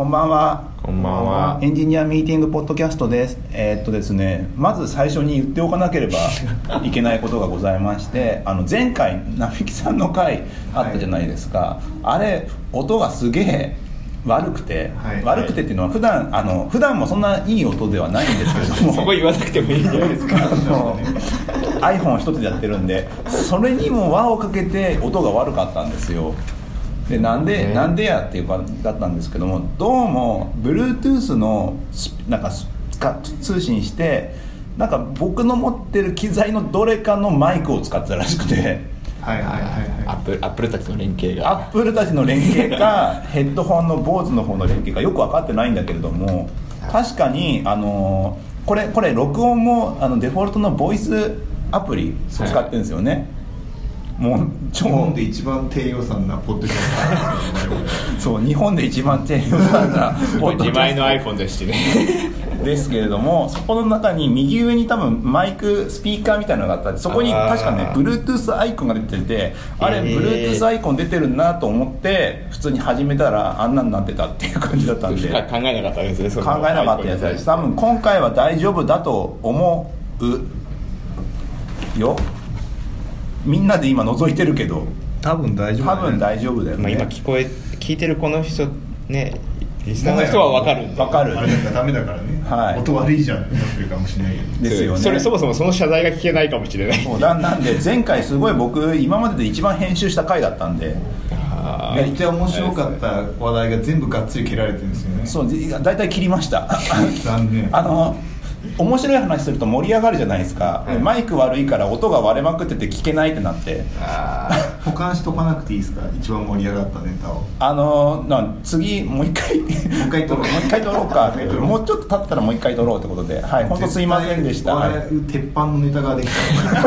こんばんは。こんばんはエンジニアミーティングポッドキャストです。えーっとですね、まず最初に言っておかなければいけないことがございまして、あの前回並木さんの回あったじゃないですか。あれ音がすげえ悪くて、はい悪くてっていうのは普段あの普段もそんないい音ではないんですけれども。そこ言わなくてもいいんじゃないですか あの iPhone 一つでやってるんでそれにも輪をかけて音が悪かったんですよでなんで、ね。なんでやっていうかだったんですけどもどうも Bluetooth のスなんか通信してなんか僕の持ってる機材のどれかのマイクを使ってたらしくて。はいはいはいはアップルアップルたちの連携が。アップルたちの連携か ヘッドホンの BOSE の方の連携かよく分かってないいんだけれども確かにあのこれこれ録音もあのデフォルトのボイスアプリ使ってるんですよね、もう日本で一番低予算なポッドキャスターですよね。そう日本で一番低予算なポッドキャスト自前の iPhone ですしね。ですけれどもそこの中に右上に多分マイクスピーカーみたいなのがあったりそこに確かね Bluetooth アイコンが出ててあれへー Bluetooth アイコン出てるなと思って普通に始めたらあんなになってたっていう感じだったんで。考えなかったですね考えなかったやつです多分。今回は大丈夫だと思うよみんなで今覗いてるけど多分大丈夫多分大丈夫だよまあ、ね、今聞こえ聞いてるこの人ねリスナーの人は分かる。分かる。あれなんかダメだからね、はい。音悪いじゃんってなってるかもしれないですよね。それそもそもその謝罪が聞けないかもしれない。そうだなんで前回すごい僕今までで一番編集した回だったんで。めっちゃ面白かった話題が全部がっつり切られてるんですよね。そうで大体切りました。残念。あの面白い話すると盛り上がるじゃないですか、でマイク悪いから音が割れまくってて聞けないってなって。あ保管しとかなくていいですか？一番盛り上がったネタを。あのな次もう一回。もう一回撮ろう。もう一回撮ろうもうちょっと経ったらもう一回撮ろうってことで。はい本当すいませんでした。はい。鉄板のネタができた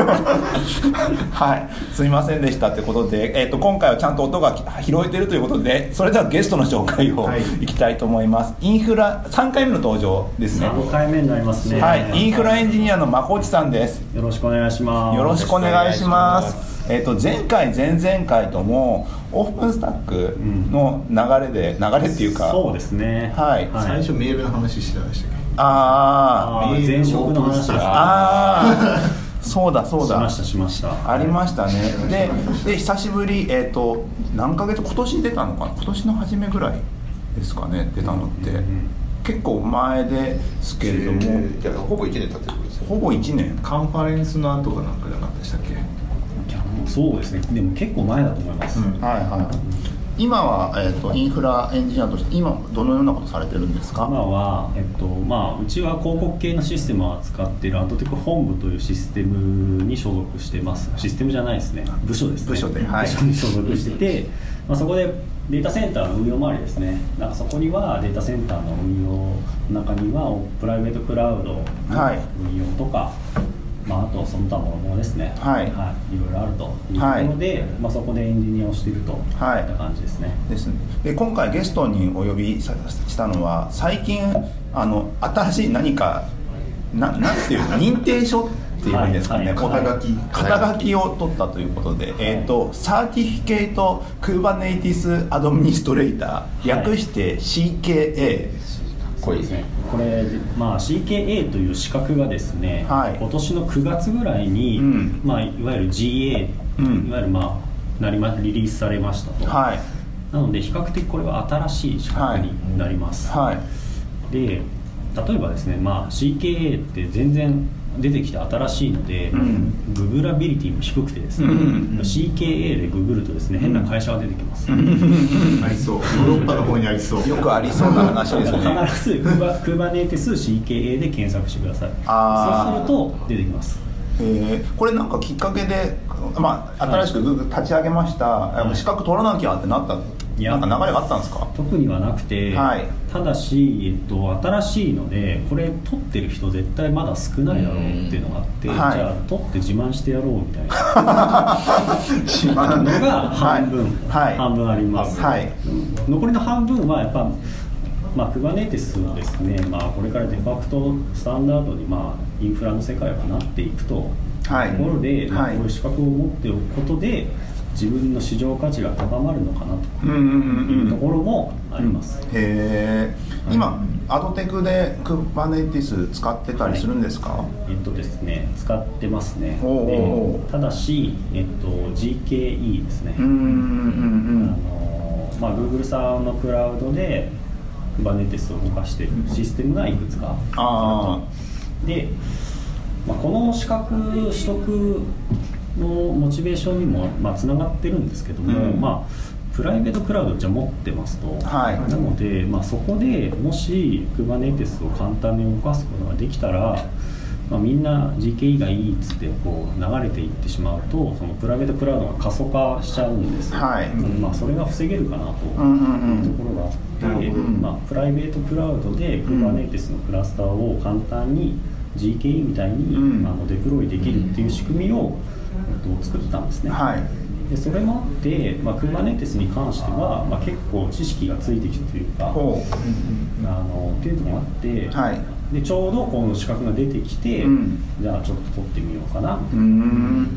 はい、すいませんでしたってことで、えー、と今回はちゃんと音が拾えてるということでそれではゲストの紹介をはい。いきたいと思います、インフラ3回目の登場ですね。3回目になりますね。はい、インフラエンジニアのまこちさんです。よろしくお願いします。よろしくお願いしますえー、と前回前々回ともオープンスタックの流れで、流れっていうかそうですね。はい。最初メールの話してましたっけ？あー。あー前職の話ですあー。そうだそうだ。しましたしました。ありましたね。でで久しぶりえっ、と何ヶ月今年出たのかな？今年の初めぐらいですかね出たのって、結構前ですけれども、じゃあほぼ1年経ってるんですよほぼ1年。カンファレンスの後かなんかじゃなかったでしたっけ？そうですね。でも結構前だと思います、うん。はいはい。今は、えー、とインフラエンジニアとして今どのようなことされてるんですか？今は、えっとまあ、うちは広告系のシステムを扱っているアドテク本部というシステムに所属してます。システムじゃないですね。部署ですね。部署ではい。部署に所属してて、まあ、そこでデータセンターの運用周りですね。なんかそこにはデータセンターの運用の中にはプライベートクラウドのはい。運用とか、まあ、あとその他のものですね。はい。い、ろいろあるというところで、まあ、そこでエンジニアをしているといはい。った感じですね、ですね。で今回ゲストにお呼びさしたのは最近あの新しい何かななんていうの？認定書っていうんですかね、はい。こう肩書き。肩書きを取ったということで、えっ、と Certified Kubernetes Administrator、はい。略して CKA そうですね。これ、まあ、CKA という資格がですね、はい。今年の9月ぐらいに、うん。まあ、いわゆる GA、うん。いわゆる、まあ、なりまリリースされましたと、はい。なので比較的これは新しい資格になります、はい。で例えばですね、まあ、CKA って全然出てきて新しいので、うん。ググラビリティも低くてですね、うん。CKA でググるとですね変な会社が出てきます、ありそう。ヨーロッパの方にありそう。よくありそうな話ですね。必ずクーバクーバネーティス CKA で検索してください。そうすると出てきます。えー。これなんかきっかけで、まあ、新しく Google 立ち上げました、あの資格取らなきゃってなったいやなんか流れがあったんですか？特にはなくて、はい。ただし、えっと、新しいのでこれ取ってる人絶対まだ少ないだろうっていうのがあって、うん。はい。じゃあ取って自慢してやろうみたいな。のが半分、はい。半分あります、はい。残りの半分はやっぱまあ、Kubernetes をですね、まあ、これからデファクトスタンダードに、まあ、インフラの世界がなっていくと。はい。ところで、まあ、はい。こういう資格を持っておくことで、自分の市場価値が高まるのかなうんうんうんというところもあります、へえ今アドテクで Kubernetes 使ってたりするんですか、えっとですね使ってますね。ただし、えっと、GKE ですね、うんうんうんあのまあ、Google さんのクラウドで Kubernetes を動かしているシステムがいくつかあで、まあ、この資格取得のモチベーションにもまあつながってるんですけども、うん。まあプライベートクラウドじゃ持ってますと、はい。なので、まあ、そこでもし Kubernetes を簡単に動かすことができたら、まあ、みんな GKE がいいっつってこう流れていってしまうとそのプライベートクラウドが過疎化しちゃうんですよ、はい。うん。まあ、それが防げるかなと。うんうんうん。いうところがあって、なるほど。まあ、プライベートクラウドで Kubernetes のクラスターを簡単に GKE みたいに、うん。あのデプロイできるっていう仕組みを、えっと、作ったんですね、はい。でそれもあって、まあ、Kubernetes に関しては、まあ、結構知識がついてきたというかほあのっていうのもあって、はい。でちょうどこの資格が出てきて、うん。じゃあちょっと取ってみようかなうん。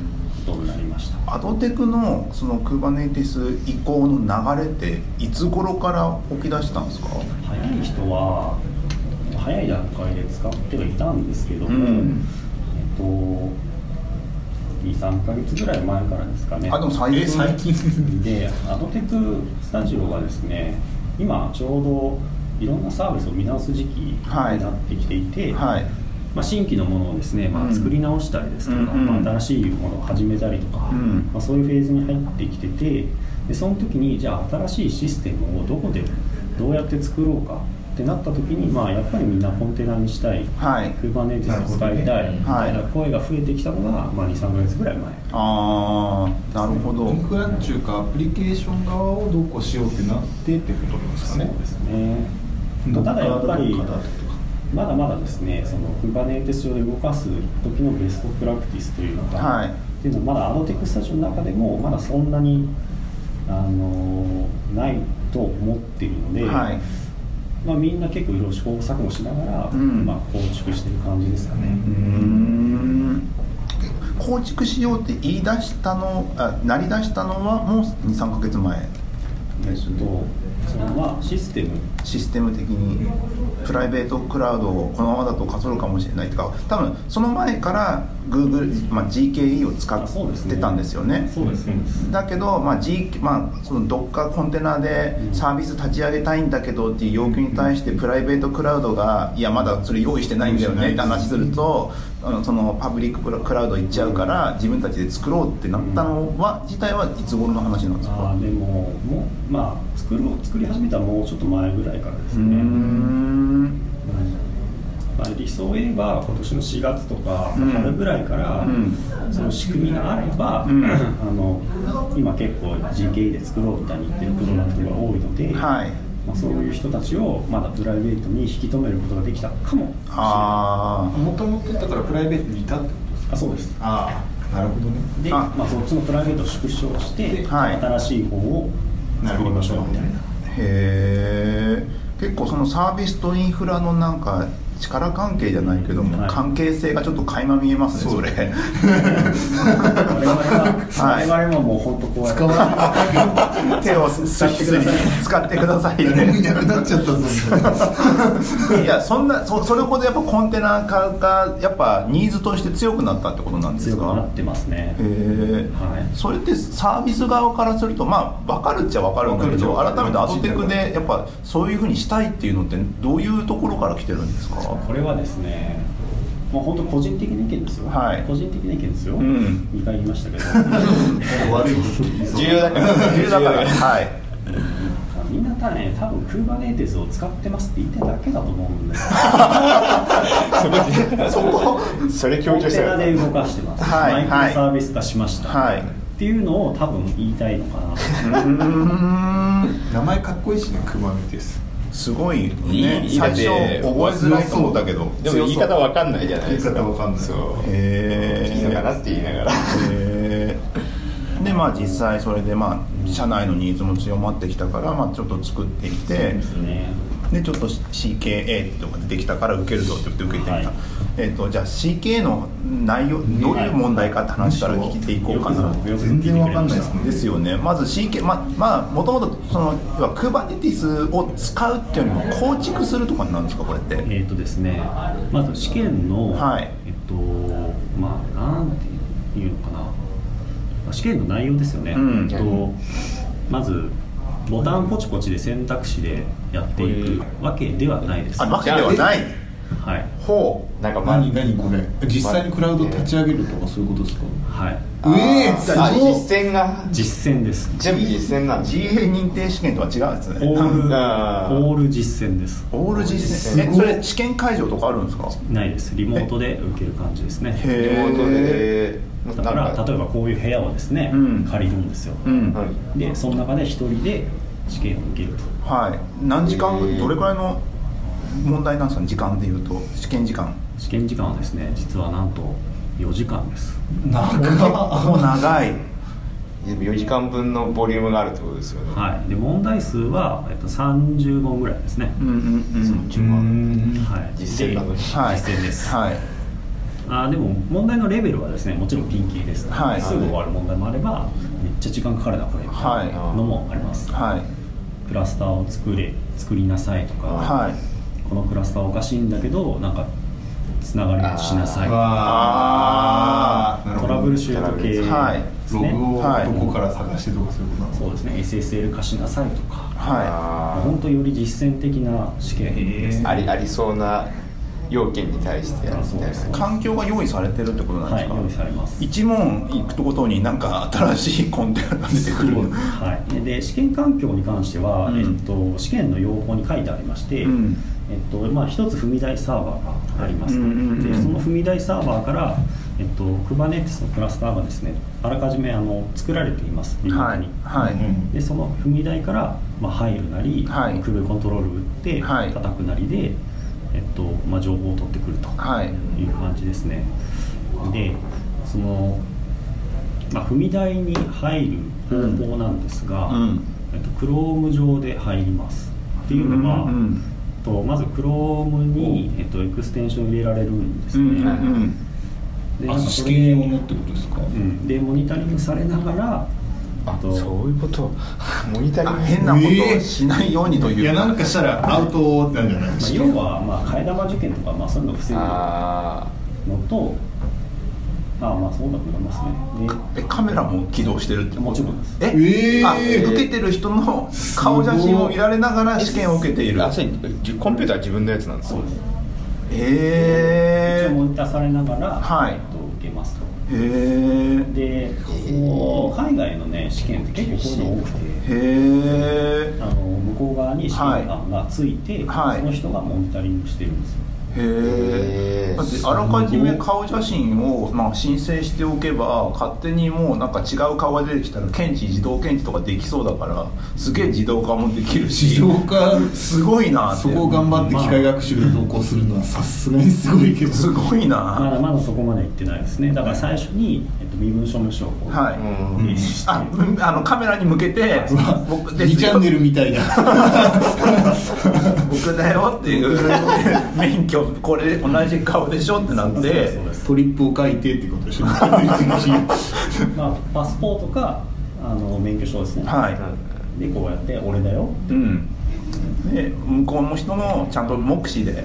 ことになりました。アドテクのその Kubernetes 移行の流れっていつ頃から起き出したんですか？早い人は早い段階で使ってはいたんですけども、うん。えっと23か月ぐらい前からですかね。あでも最近え最近。でアドテクスタジオがですね今ちょうどいろんなサービスを見直す時期にはい。なってきていて、はい。まあ、新規のものをですね、まあ、うん。作り直したりですとか、うんうん。まあ、新しいものを始めたりとか、うん。まあ、そういうフェーズに入ってきててでその時にじゃあ新しいシステムをどこでどうやって作ろうかってなった時に、まあ、やっぱりみんなコンテナにしたい。はい。Kubernetes を使いたい。みたいな声が増えてきたのが、まあ、23か月ぐらい前。ああなるほど。インフラっていうかアプリケーション側をどうこうしようってなってってことなんですかね。そうですね。ただやっぱりまだまだですねその Kubernetes 上で動かす時のベストプラクティスというのが、はい。っていうのはまだアドテックスタジオの中でもまだそんなにあのないと思っているので、はいまあ、みんな結構いろいろ試行錯誤しながら、うん。まあ、構築してる感じですかね、うーん。構築しようって言い出したのあなり出したのはもう23か月前ですね。とそのまあシステム。システム的にプライベートクラウドをこのままだとかそるかもしれないとか多分その前から Google、まあ、GKE を使ってたんですよね。そうですそうです。だけど、まあ G まあ、その Docker コンテナでサービス立ち上げたいんだけどっていう要求に対してプライベートクラウドがいやまだそれ用意してないんだよねって話するとそのパブリッククラウド行っちゃうから自分たちで作ろうってなったのは自体はいつ頃の話なんですあかーでももうまあ作ろう作り始めたもうちょっと前ぐらいからですね、ん。まあ、理想を言えば今年の4月とかうん。春ぐらいから、うん。その仕組みがあれば、うん。あの今結構 GKE で作ろうみたいに言ってるプロダクトが多いので、はいまあ、そういう人たちをまだプライベートに引き止めることができたかもあもともとだからプライベートにいたってことですか？あそうです。ああなるほどね。であ。まあ、そっちのプライベートを縮小して、はい。新しい方を作りましょうみたいな。へえ結構そのサービスとインフラのなんか力関係じゃないけども、はい。関係性がちょっと垣間見えますねそれ。我々は、はい我々はもう本当こうやって手をすすりすり使ってください誰もいねなくなっちゃったぞいやそんなそそれほどやっぱコンテナ化がやっぱニーズとして強くなったってことなんですか？強くなってますね。へえはい。それってサービス側からするとまあ分かるっちゃ分かるんだけど改めてアドテクでやっぱそういうふうにしたいっていうのってどういうところから来てるんですか？これはですねもう本当個人的な意見ですよ、はい。個人的な意見ですよ、ん。2回言いましたけど。重要だから。重要だから。はい。みんなたね多分 Kubernetes を使ってますって言ってるだけだと思うんですそこそれコ強調してンテナでる動かしてます、はいマイクロサービス化しました、はい。っていうのを多分言いたいのかな。うーん。名前かっこいいしねクマメですすごいいいねいい最初覚えづらいと思ったけどでも言い方わかんないじゃないですか。言い方わかんない。そう。へいいのかなって言いながら。へー。でまあ実際それでまあ社内のニーズも強まってきたから、まあ、ちょっと作ってきて。ですねでちょっと CKA とか出てきたから受けるぞって言って受けてみた、はい。えっとじゃあ CKA の内容どういう問題かって話から聞いていこうかな、全然わかんないです。ねですよね。まず CK ままあもともとその要は Kubernetes を使うっていうよりも構築するとかなんですかこれって？えっ、とですね。まず試験の、はい。えっとまあなんていうのかな。まあ試験の内容ですよね、うん。えっとまずボタンポチポチで選択肢でやっていくわけではないです。あわけではない。はい。ほなんかまあ何何これ？実際にクラウド立ち上げるとかそういうことですか？はい。ええあすごっ。実践が。実践です。全部実践なんうです GA 認定試験とは違うんですねオールあー。オール実践です。オール実す践？えごいそれ試験会場とかあるんですか？ないです。リモートで受ける感じですね。へリモートで。だから例えばこういう部屋をですね、うん。借りるんですよ、うん。はい。でその中で一人で試験を受けると。はい。何時間どれくらいの問題なんですかね時間でいうと。試験時間。試験時間はですね実はなんと4時間です。長っもう長い4時間分のボリュームがあるってことですよね。はい。で問題数は、えっと、30問ぐらいですね、うんうんうん10万はい、実践なのにではい。実践です、はい。あでも問題のレベルはですねもちろんピンキリです、はい。すぐ終わる問題もあればめっちゃ時間かかるなこれ。みたいはい。なのもあります、はい。クラスターを作れ作りなさいとか、はいこのクラスターおかしいんだけどなんかつながりしなさい。とかあー。なるほどトラブルシュート系。ですはい。ね、ログをはいどこから探してとかそういうことそうですね。SSL 化しなさいとか。はあ本当より実践的な試験ですね。ーありありそうな要件に対して環境が用意されてるってことなんですか、はい用意されます。一問行くごとになんか新しいコンテナが出てくる。はい、で試験環境に関しては、うん。えっと、試験の要項に書いてありまして、うんえっとまあ、一つ踏み台サーバーがあります、うんうんうんでその踏み台サーバーから、えっと、Kubernetes のクラスターがですねあらかじめあの作られています。リモーはいトに、はい、うんでその踏み台から、まあ、入るなり、はい。クルーコントロール打ってはい。叩くなりで、えっとまあ、情報を取ってくるとはい。いう感じですね。でその、まあ、踏み台に入る方法なんですが、うん。えっと、Chrome 上で入ります。っていうのが、うんうんとまず Chrome に、えっと、エクステンション入れられるんですね、うんうんであ試験用のってことですか？うん、でモニタリングされながらあとそういうこと？モニタリンあグ変なことをしないようにといういやなんかしたらアウトなんじゃない？まあ、要は、まあ、替え玉受験とか、まあ、そういうのを防ぐのあとあまあそうだと思いますね。えカメラも起動してるってでもちろんです。え、えー。あ受けてる人の顔写真を見られながら試験を受けている。あそコンピューターは自分のやつなんですかそうです。へえ一応モニターされながら、はい。と、受けますと。へえでこう海外のね試験って結構こういうの多くて。へえあの向こう側に試験官がついて、はい。その人がモニタリングしてるんですよへえあらかじめ顔写真を、まあ、申請しておけば勝手にもうなんか違う顔が出てきたら検知自動検知とかできそうだからすげえ自動化もできるし自動化？すごいなって。そこを頑張って機械学習で投稿するのはさすがにすごいけどすごいまなだまだそこまで行ってないですねだから最初に、え身分証明書をこう、はい、うんあうんあのカメラに向けて僕2チャンネルみたいな。僕だよっていう。免許これ同じ顔でしょってなってトリップを書いてってことでしょ。まあ、パスポートかあの免許証ですね、はい。でこうやって「俺だよ」うんで向こうの人もちゃんと目視で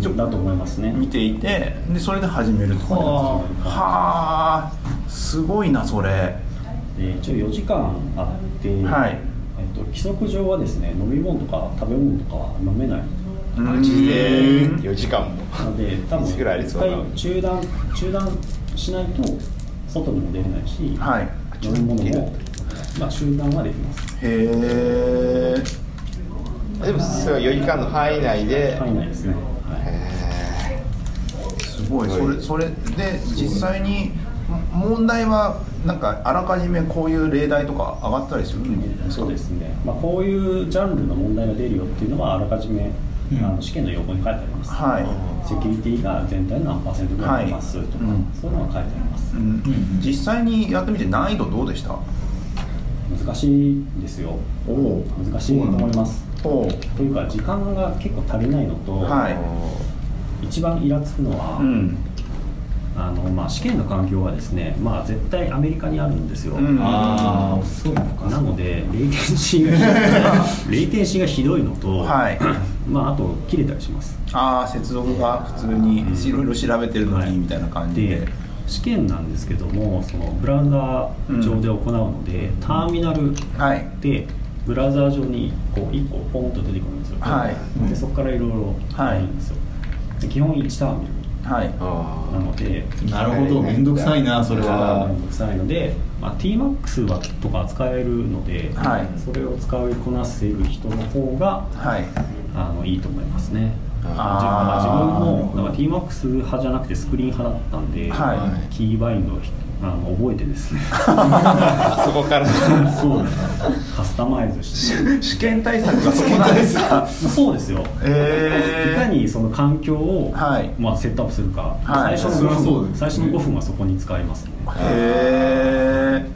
ちょだと思いますね。見ていてでそれで始めるとかね。ははあすごいなそれ。で一応4時間あって、はい。えっと、規則上はですね飲み物とか食べ物とかは飲めない。ママジで4時間も。なので多分一回中断中断しないと外にも出れないし、はい。飲み物も、まあ、中断はできます。へえでもそれは4時間の範囲内で。範囲内ですね、はいへすごい。それそれで実際に問題はなんかあらかじめこういう例題とか上がったりするんですか？そうですね、まあ、こういうジャンルの問題が出るよっていうのはあらかじめ、うん。あの試験の要項に書いてあります、はい。セキュリティが全体の何パーセントぐらいありますとか、はい。うん。そういうのが書いてあります、うんうん。実際にやってみて難易度どうでした？難しいですよ。おお。難しいと思いますほというか時間が結構足りないのと、うはい。一番イラつくのは、うん。あのまあ、試験の環境はですね、まあ、絶対アメリカにあるんですよ、うん。ああそうなのか。なのでレイテンシーがレイテンシーがひどいのと、はい。まあ、あと切れたりします。ああ接続が普通にいろいろ調べてるのにみたいな感じで、で試験なんですけどもそのブラウザー上で行うので、ターミナルはい。でブラウザー上にこう1個ポンと出てくるんですよ、はい。でそこからいろい。ろやるんですよ、で基本1ターミはい。ナルなのでなるほど。面倒くさいなそれは。面倒くさいので、まあ、TMAX はとか使えるので、はい。それを使いこなせる人の方がはい。あのいいと思いますね。あー。自分も TMAX 派じゃなくてスクリーン派だったんで、はい。キーバインドをあの覚えてですね。そこから。そうカスタマイズして。試験対策がそこなんですか？そうですよ。えいかにその環境を、はい。まあ、セットアップするか、はい。最初のそりゃ5分そうです最初の5分はそこに使いますね。へえ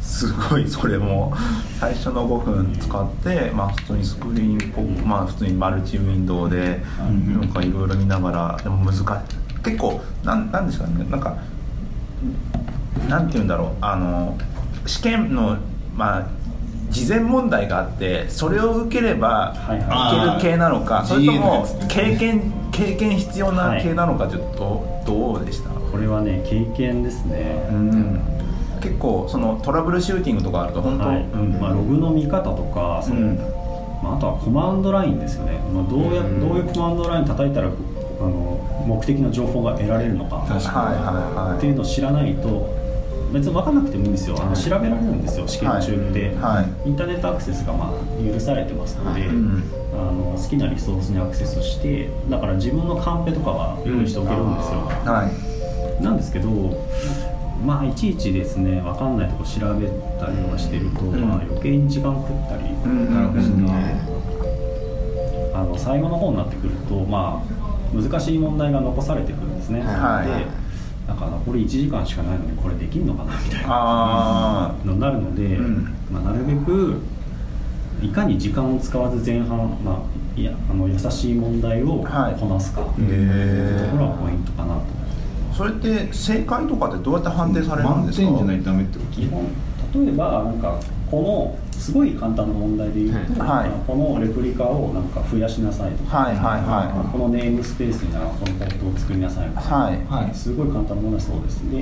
すごいそれも。最初の5分使って、まあ、普通にスクリーンこうまあ普通にマルチウィンドウでうん。なんかいろいろ見ながらでも難しい。結構なんなんですかね。なんかなんて言うんだろう。あの試験のまあ事前問題があってそれを受ければはいける系なのかそれとも経験経験必要な系なのかちょっとどうでした？これはね経験ですね、うん。結構そのトラブルシューティングとかあると本当、はい。うん。まあ、ログの見方とかその、うん。まあ、あとはコマンドラインですよね、まあ、どうやどういうコマンドライン叩いたらあの目的の情報が得られるのか。はいはいはい。っていうのを知らないと別に分かんなくてもいいんですよ。あの調べられるんですよ試験中って、インターネットアクセスがまあ許されてますので、うん。あの好きなリソースにアクセスしてだから自分のカンペとかは用意しておけるんですよ、はい。なんですけどまあいちいちですね分かんないとこ調べたりとかしてると、ん。まあ、余計に時間食ったり、うんなるほどねあの最後の方になってくるとまあ難しい問題が残されてくるんですね、はい。でだからこれ1時間しかないのにこれできんのかなみたいな。あのになるので、うん。まあ、なるべくいかに時間を使わず前半、まあ、いやあの優しい問題をはい。こなすか、あというへところがポイントかなと。それって正解とかってどうやって判定されるん満ですか？点じゃないとダメってこと？基本例えばなんかこのすごい簡単な問題で言うと、はい。このレプリカをなんか増やしなさいとか、はいはいはこのネームスペースにならこのポットを作りなさいとか、いはい。はい。すごい簡単なものはそうです。で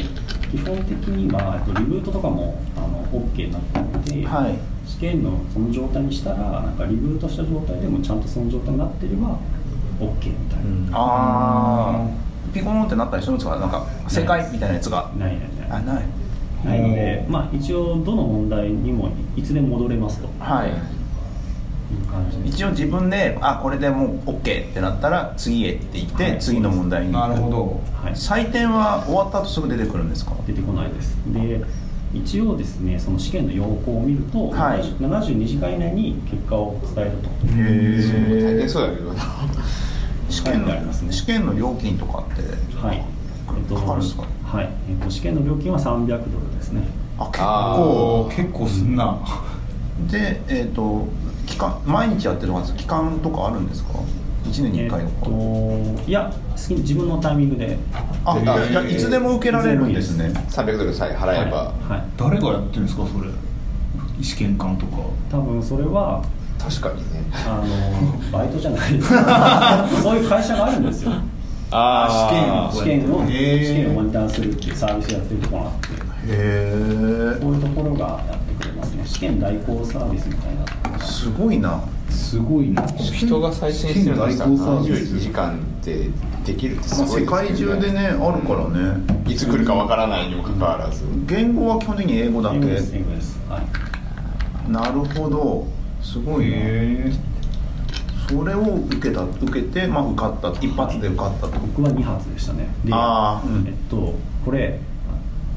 基本的にはえっとリブートとかもあの OK になってるので、はい。試験のその状態にしたらなんかリブートした状態でもちゃんとその状態になってれば OK みたいな、ああピコーンってなったりするんですか？なんか正解みたいなやつが。ないないない。あないないので、まあ、一応どの問題にもいつでも戻れますと。はい。一応自分であこれでもう OK ってなったら次へって言って、はい。次の問題になるほど。はい、採点は終わった後すぐ出てくるんですか？出てこないです。で一応ですねその試験の要項を見ると、はい。72時間以内に結果を伝えると。へ大変そうだけどな。試験書いてありますね。の試験の料金とかってはい、かかるんですか？はい、えっと、試験の料金は300ドルですね。あ結あ構結構すんな。でえっ、と期間毎日やってるとかです期間とかあるんですか？1年に1回とか、えっといや好きに自分のタイミングで。あいやいやいつでも受けられるんですね。300ドルさえ払えば、はい、はい、誰がやってるんですかそれ？試験官とか。多分それは確かにね。あのバイトじゃないです。そういう会社があるんですよあ試験を試験をモニターするっていうサービスやってるところがあって。へえそういうところがやってくれますね。試験代行サービスみたいなすごいな。すごいな。人が採点してるのにさ試験代行サービス72時間でできるってすまあ、ごい世界中でねあるからね。いつ来るかわからないにもかかわらず。言語は基本的に英語だけ。英語です英語です。はい。なるほど。すごいな。へそれを受けた受けて、まあ、受かった一発で受かったと。僕は2発でしたね。であーうん。えっとこれ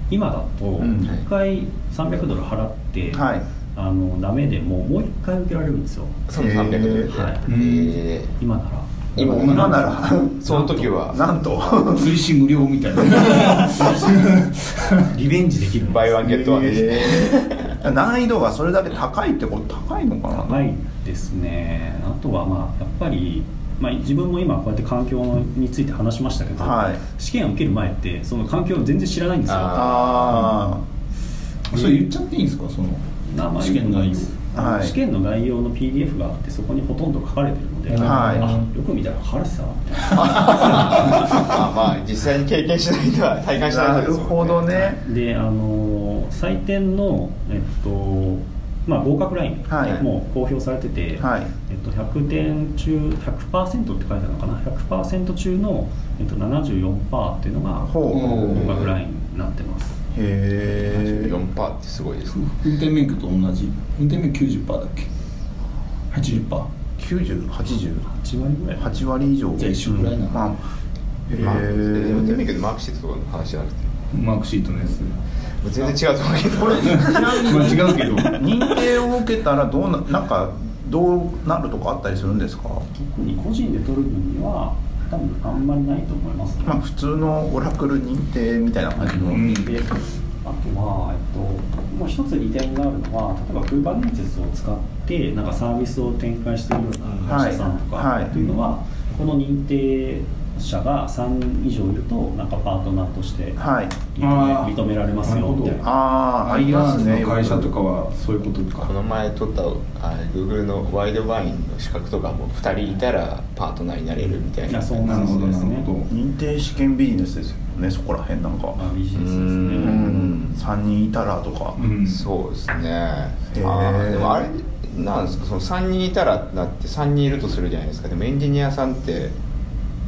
今だとん。1回300ドル払って、はい。あのダメでももう1回受けられるんですよ。その300ドル。で、はい。え今なら。今今なら。ー その時は。なんと。追試無料みたいな。リベンジできるバイワンゲットワンですね、えー。難易度がそれだけ高いってこと高いのかな？高いでですね。あとはまあやっぱり、まあ、自分も今こうやって環境について話しましたけど、はい。試験を受ける前ってその環境を全然知らないんですよ。あそれ言っちゃっていいんですか？その名前試験の内容。あのはい。試験の概要の PDF があってそこにほとんど書かれてるので、はい。あよく見たら書かれてたなみたいな。あ まあ実際に経験しないとは体感しないですもんね。ほどね。であの採点のえっとまあ合格ラインはい。もう公表されてて、はい。えっと、100点中100%って書いてあるのかな？100%中の、えっと、74%っていうのが合格ラインになってます。へえ4%ってすごいですね。運転免許と同じ？運転免許90%だっけ？80%? 9080 8割ぐらい。8割以上。じゃあ一緒ぐらいなのまあへまあ運転免え許でマークシートとかの話じゃなくて。マークシートのやつ全然違うと思うけど。これちなみにまあ違うけど。認定を受けたらどうななんかどうなるとかあったりするんですか？特に個人で取る分には多分あんまりないと思いますね、まあ普通のオラクル認定みたいな感じの、うん。であとは、えっと、もう一つ利点があるのは例えば Kubernetes を使ってなんかサービスを展開しているような会社さんとかはい。はい。っていうのは、この認定者が3人以上いるとなんかパートナーとしてはい。認められますよみたいな。ああありますねの会社とかはそういうことか。この前取ったあ Google のワイドバインの資格とかも2人いたらパートナーになれるみたいな。いやそうなるほどなるそうですね認定試験ビジネスですよねそこら辺なんか。まあ、ビジネスですうねん3人いたらとか、うん。そうですね。あれなんですかその3人いたらなって3人いるとするじゃないですか。でもエンジニアさんって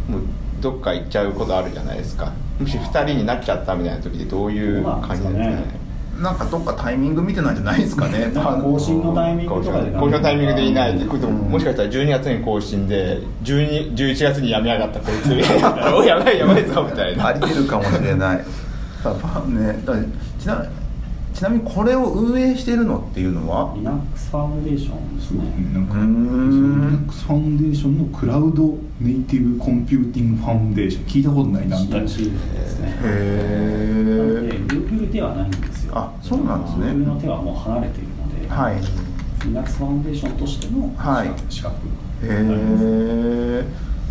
もうどっか行っちゃうことあるじゃないですか。もし2人になっちゃったみたいな時でどういう感じなんですかね。なんかどっかタイミング見てないんじゃないですかね。なんか更新のタイミング公とかで。表公表タイミングでいないってうん。もしかしたら12月に更新で12 11月に辞めやがったこいつみたいな。おやばいやばいぞみたいな。ありえるかもしれない。ねちなちなみにこれを運営しているのっていうのは？Linux ファウンデーションですね。なんか Linux ファウンデーションのクラウドネイティブコンピューティングファウンデーション聞いたことないなみたいな。 CNCF ですね。へなので Google ではないんですよ。あそうなんですね。Google の手はもう離れているので、はい。Linux Foundationとしてのはい。資格へえ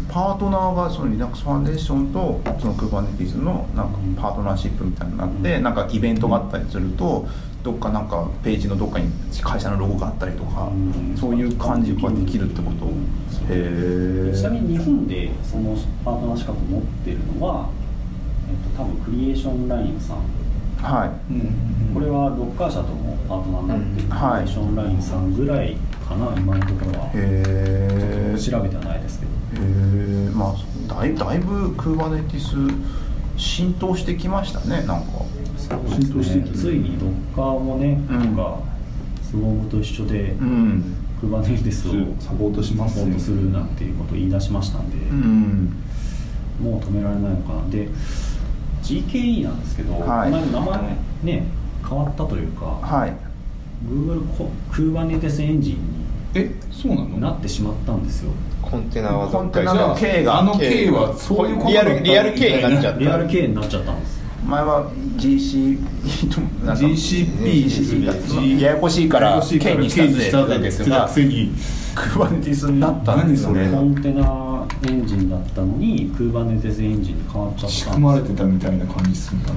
パートナーがその Linux ファンデーションとその Kubernetes のなんかパートナーシップみたいになって、なんかイベントがあったりするとどっかなんかページのどっかに会社のロゴがあったりとか、うん。そういう感じができるってことへえちなみに日本でそのパートナー資格を持ってるのは、えっと、多分クリエーションラインさん。はい。うんこれはロッカー社ともパートナーになってるうん。クリエはいーションラインさんぐらいかな、今のところは。へえ調べてはないですけど。へえまあだいだいぶ Kubernetes 浸透してきましたねなんか。そう浸透してきてる。ついにロッカーもね、うん。なんかスモームと一緒で、うん。クーバネテスをサポートしますサポートするなんていうことを言い出しましたんで、うん。もう止められないのかな。で GKE なんですけど、はい。名前ね変わったというか、はい。Google コ Kubernetes エンジンえそうなの？になってしまったじゃコンテナはコンテナの K が。あの K はそういうことリアルリアル K になっちゃったリアル K になっちゃった。んです前は GC GCP ややこしいから K にしたぜですたがに。Kubernetes になったんですよね。何そコンテナエンジンだったのに Kubernetes エンジンに変わっちゃった仕組まれてたみたいな感じするんだ。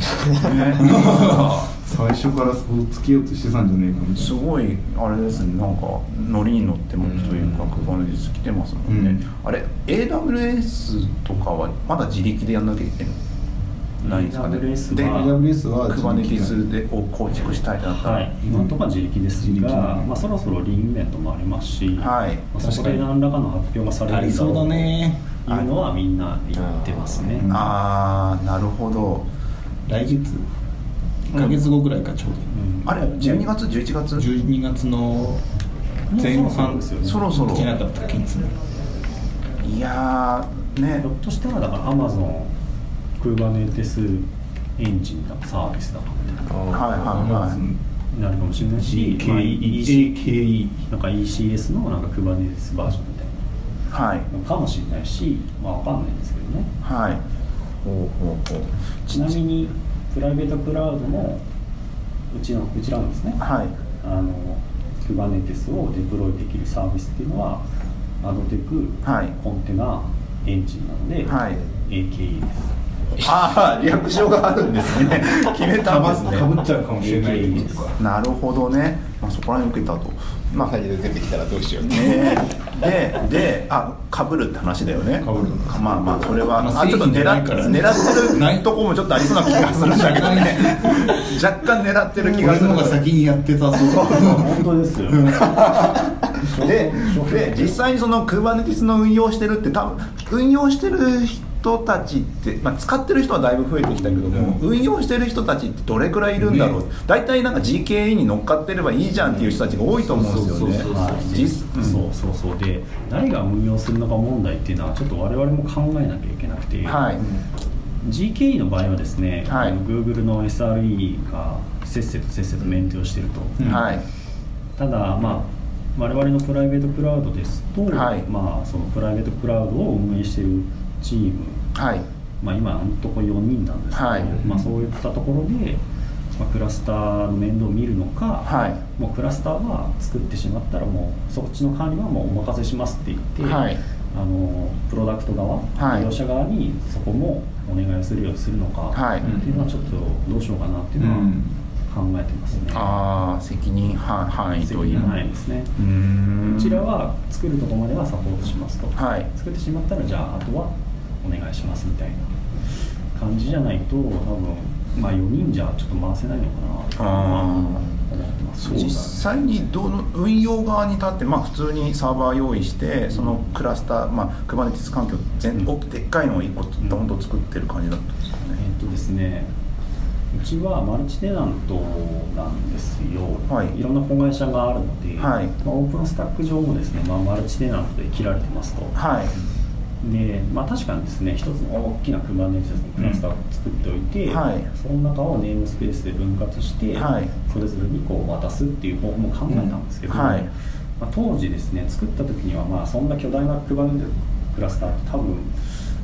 最初からそうつけようとしてたんじゃねえかみたいな。すごいあれですね。なんかノリに乗ってますというか Kubernetes 来てますもんね、うん。あれ AWS とかはまだ自力でやんなきゃいけないんですかね。AWS では AWS は Kubernetes でを構築したいってなったら、はい、今のところは自力です自力が、ねまあ、そろそろリンイベントもありますし、はい。まあ、そこで何らかの発表がされるありそうだね。というのはみんな言ってますね、うんああなるほど。来月1ヶ月後ぐらいかちょううん。あれ12月？11月？ど12月の前もうそろそろ半ですよね。そろそろ。来てなかったっけいつもいやーね。ひょっとしたらだから Amazon Kubernetes エンジンだかサービスだか。みたいなはいはいはい。になるかもしれないし、まあ EC GKE なんか ECS のなんか Kubernetes バージョンみたいはいかもしれないし、まあ、わかんないんですけどね。はい。ほうほうほうちなみにプライベートクラウドのうちのうちらのですね。はい。あの Kubernetes をデプロイできるサービスっていうのはアドテクはい。コンテナエンジンなので、はい。AKE ですああ略称があるんですね。決めたんですねかぶっちゃうかもしれない。なるほどね、まあ、そこら辺受けたと。まあ出てきたらどうしようね。でであかぶるって話だよね。被るまあまあそれは、まああ、ちょっと狙っ狙ってるとこもちょっとありそうな気がするんだけどね。若干狙ってる気がする。俺の方が先にやってたそう本当ですよ。でで実際にその Kubernetes の運用してるって多分運用してる人たちって、まあ、使ってる人はだいぶ増えてきたけども、運用してる人たちってどれくらいいるんだろう、ね大体なんか GKE に乗っかってればいいじゃんっていう人たちが多いと思うんですよね。そうそうそうはい実うん。そうそうそう。で誰が運用するのか問題っていうのはちょっと我々も考えなきゃいけなくて、はい。GKE の場合はですね、はい。Google の SRE がせっせとせっせとメンテをしてると、うん。はい。ただまあ我々のプライベートクラウドですと、はい。まあそのプライベートクラウドを運営しているチーム。はい。まあ、今のところ4人なんですけど、はい。まあ、そういったところで、まあ、クラスターの面倒を見るのか、はい。もうクラスターは作ってしまったらもうそっちの管理はもうお任せしますって言って、はい。あのプロダクト側、はい。利用者側にそこもお願いするようにするのか、はい。っていうのはちょっとどうしようかなっていうのは考えてますね。ああ責任範範囲責という。任ないですね。うーん。こちらは作るところまではサポートしますと、はい。作ってしまったらじゃああとはお願いしますみたいな感じじゃないと多分まあ4人じゃちょっと回せないのかなとあー思ってます。実際にどの運用側に立って、まあ、普通にサーバー用意してそのクラスター、まあ、Kubernetes 環境全うん。大きでっかいのを1個ドンと作ってる感じだったんですかね、えっとですねうちはマルチテナントなんですよ、はい。いろんな子会社があるので、はい。まあ、オープンスタック上もですね、まあ、マルチテナントで切られてますと、はいでまあ、確かにですね一つの大きな Kubernetes のクラスターを作っておいて、はい。その中をネームスペースで分割して、はい。それぞれにこう渡すっていう方法も考えたんですけど、うん。はい。まあ、当時ですね作った時にはまあそんな巨大な Kubernetes クラスターって多分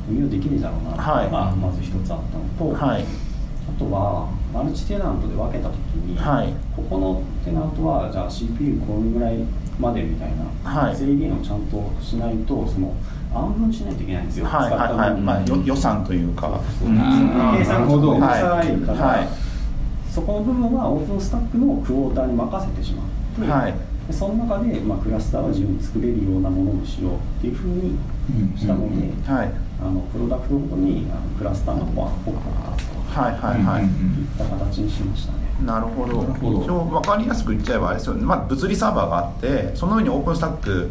運用できねえだろうなっていうのがはい。まず一つあったのと、はい。あとはマルチテナントで分けた時に、はい。ここのテナントはじゃあ CPU これぐらいまでみたいな、はい。制限をちゃんとしないとその暗分しないといけないんですよ、はいはいはい、まあ、よ予算というか。うん計算がちょっと面倒くさいから、はいそこの部分はオープンスタックのクォーターに任せてしまって、はい。でその中で、まあ、クラスターは自由に作れるようなものにしようっていうふうにしたので、はい。あのプロダクトごとにあのクラスターの方はポッと立つとはいはいはい、いった形にしましたね。なるほど。なるほど。一応分かりやすく言っちゃえばあれですよね、まあ、物理サーバーがあってその上にオープンスタック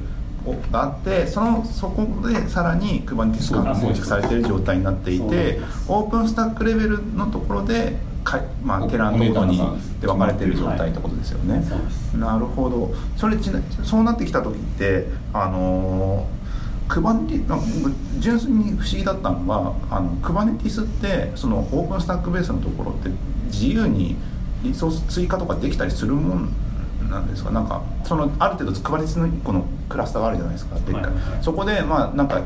があってそのそこでさらに Kubernetes が構築されている状態になっていてオープンスタックレベルのところでか、まあ、テナントごとにで分かれている状態ってことですよね、なるほど。それちなそうなってきた時ってあのクバネティ純粋に不思議だったのがあのクバネティスってそのオープンスタックベースのところって自由にリソース追加とかできたりするもんなんですか？なんかそのある程度クバネティスの1個のクラスターがあるじゃないですか。でっかい。はいそこでまあなんか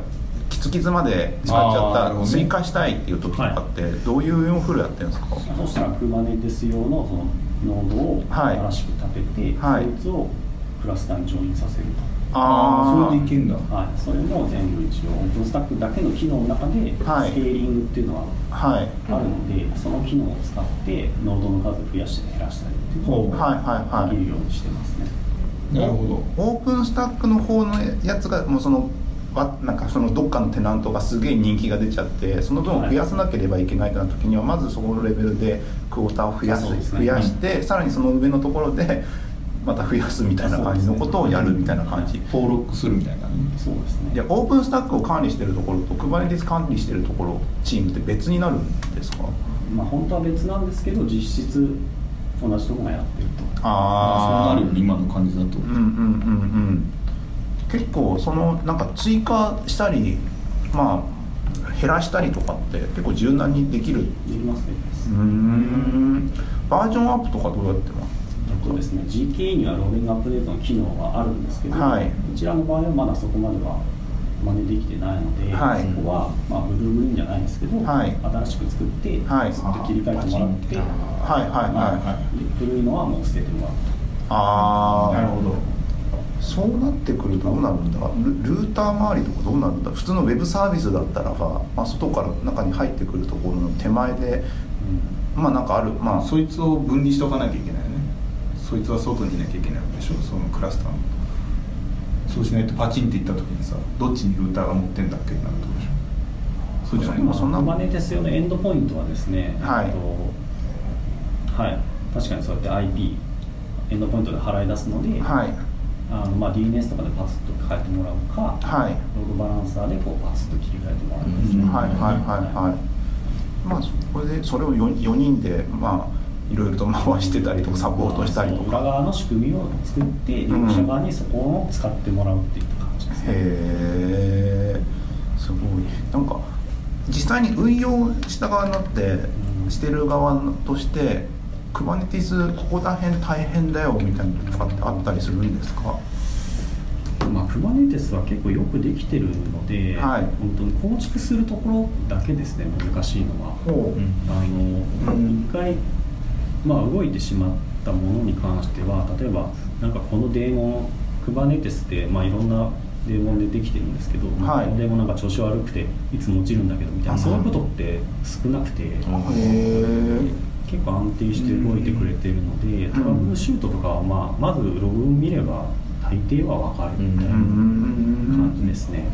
キツキツまで使っちゃった、追加したいっていう時とかってどういう運用フルやってるんですか、そしたら Kubernetes 用のそのノードをはい。新しく立てて、はい。そいつをクラスターにジョインさせるああそれーでいけんだと、はい、それも全部一応オープンスタックだけの機能の中でスケはいーリングっていうのははい。あるので、その機能を使ってノードの数を増やしたり減らしたりっていうのをはいはいはい。できるようにしてますね。なるほど。オープンスタックの方のやつがもうそのわなんかそのどっかのテナントがすげえ人気が出ちゃってその分を増やさなければいけないとなった時にはまずそこのレベルでクォーターを増やす増やしてさらにその上のところでまた増やすみたいな感じのことをやるみたいな感じ。登録するみたいな。ねそうですね。でオープンスタックを管理してるところと Kubernetes 管理してるところチームって別になるんですか？まあ本当は別なんですけど実質同じところがやってると。あそうなるよね今の感じだとうんうんうんうん。結構そのなんか追加したりまあ減らしたりとかって結構柔軟にできる？できますできます。うーん。バージョンアップとかどうやってます？とですね、GKE にはローリングアップデートの機能があるんですけど、はい。こちらの場合はまだそこまでは真似できてないので、はい。そこは、まあ、ブルーグリーンじゃないですけど、はい。新しく作って、はい。ずっと切り替えてもらって、はい。はい。はい。まあ古いのはもう捨ててもらうああなるほど。そうなってくるとどうなるんだ？ルルーター周りとかどうなるんだ？普通のウェブサービスだったらば、まあ、外から中に入ってくるところの手前でまあなんかある。まあそいつを分離しとかなきゃいけないそいつは外にいなきゃいけないわけでしょ？そのクラスターの。そうしないとパチンっていった時にさどっちにルーターが持ってんだっけなるとでしょ？そうじゃない？そんな Kubernetes 用のエンドポイントはですね、はい。えっとはい、確かにそうやって IP エンドポイントで払い出すので、はい。あのまあ、DNS とかでパツッと変えてもらうか、はい。ログバランサーでこうパツッと切り替えてもらうんですね、はいはいはいはい。まあそれでそれを 4, 4人でまあいろいろと回してたりとかサポートしたりとか。裏側の仕組みを作って利用者側にそこを使ってもらうっていった感じですね、へえすごい。なんか実際に運用した側になってしてる側として Kubernetes ここら辺大変だよみたいなのとかってあったりするんですか？まあ、Kubernetes は結構よくできてるので、はい。本当に構築するところだけですね難しいのは。あのうん。一回、まあ、動いてしまったものに関しては例えばなんかこのデーモン Kubernetes って、まあ、いろんなデーモンでできてるんですけど、まあはいこのデーモンなんか調子悪くていつも落ちるんだけどみたいな、うん。そういうことって少なくて、結構安定して動いてくれてるので、トラブルシュートとかは、まあ、まずログを見れば大抵は分かるみたいな感じですね。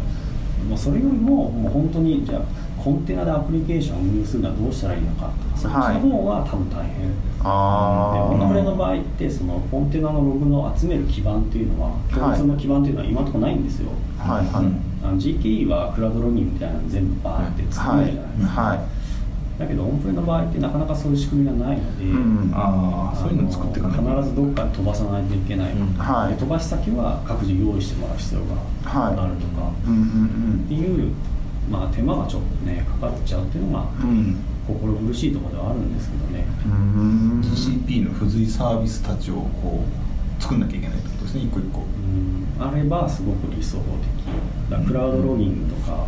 もうそれよりももう本当にじゃあコンテナでアプリケーションを運用するのはどうしたらいいのかそっちの方は多分大変、あでオンプレのあ場合ってそのコンテナのログの集める基盤っていうのは共通の基盤っていうのは今のところないんですよ、はいはい。あの GKE はクラウドロギンみたいなの全部バーって作はいれるじゃないですか、はい。だけどオンプレの場合ってなかなかそういう仕組みがないので、うん。ああそういうの作って必ずどっかに飛ばさないといけない、はい。で飛ばし先は各自用意してもらう必要があるとか、うんうん。っていう、まあ、手間がちょっとねかかっちゃうっていうのが心苦しいところではあるんですけどね、うん。GCP の付随サービスたちをこう作んなきゃいけないってことですね一個一個。うん。あればすごく理想的。だクラウドロギングとか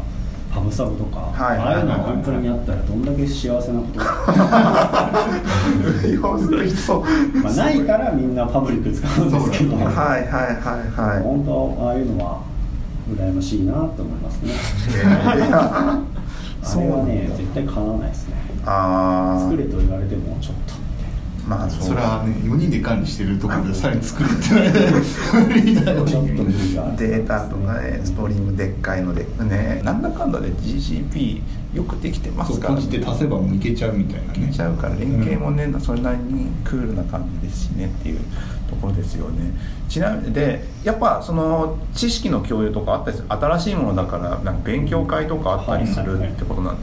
ハブサブとか、はい。ああいうのはいはいがオンプレにあったらどんだけ幸せなこと。まあ、ないからみんなパブリック使うんですけど、はいはいはいはい。本当ああいうのは羨ましいなと思いますね。いやあれはね絶対叶わないですね。ああ作れと言われてもちょっと。まあそう。それはね4人で管理してるところでさらに作るって無理だよちょっと無理がある。データとかねストリームでっかいのでねなんだかんだで GCP よくできてまそうすから。ポチって足せばもういけちゃうみたいなね。ちゃうから連携もね、それなりにクールな感じですしねっていうところですよね。ちなみにでやっぱその知識の共有とかあったりする新しいものだからなんか勉強会とかあったりするってことなん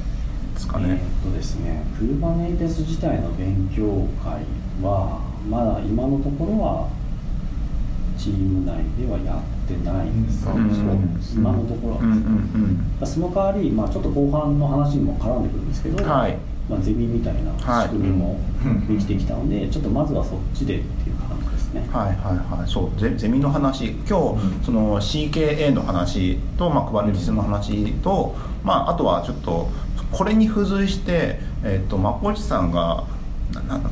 ですかね、えーっとですね Kubernetes 自体の勉強会はまだ今のところはチーム内ではやってないんです。よ、うん今のところはうんですね、うん。その代わり、まあ、ちょっと後半の話にも絡んでくるんですけど、はい。まあ、ゼミみたいな仕組みもできてきたので、ちょっとまずはそっちでっていう感ね。はいはいはい。そうゼゼミの話。今日、うん。その CKA の話と、まあ、Kubernetes の話と、まあ、あとはちょっとこれに付随して、えっとまこちさんがなな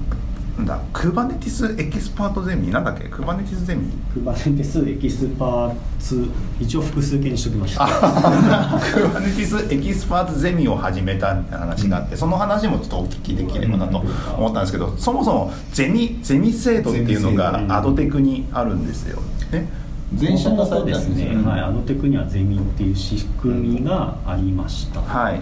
なんだ Kubernetes Expertゼミなんだっけ？Kubernetes ゼミ？Kubernetes Experts、一応複数形にしておきました。Kubernetes エキスパートゼミを始めたみたいな話があって、その話もちょっとお聞きできればなと思ったんですけど、そもそもゼミゼミ制度っていうのがアドテクにあるんですよ。ね。全社化されたんですね、よはい、アドテクにはゼミっていう仕組みがありました。はい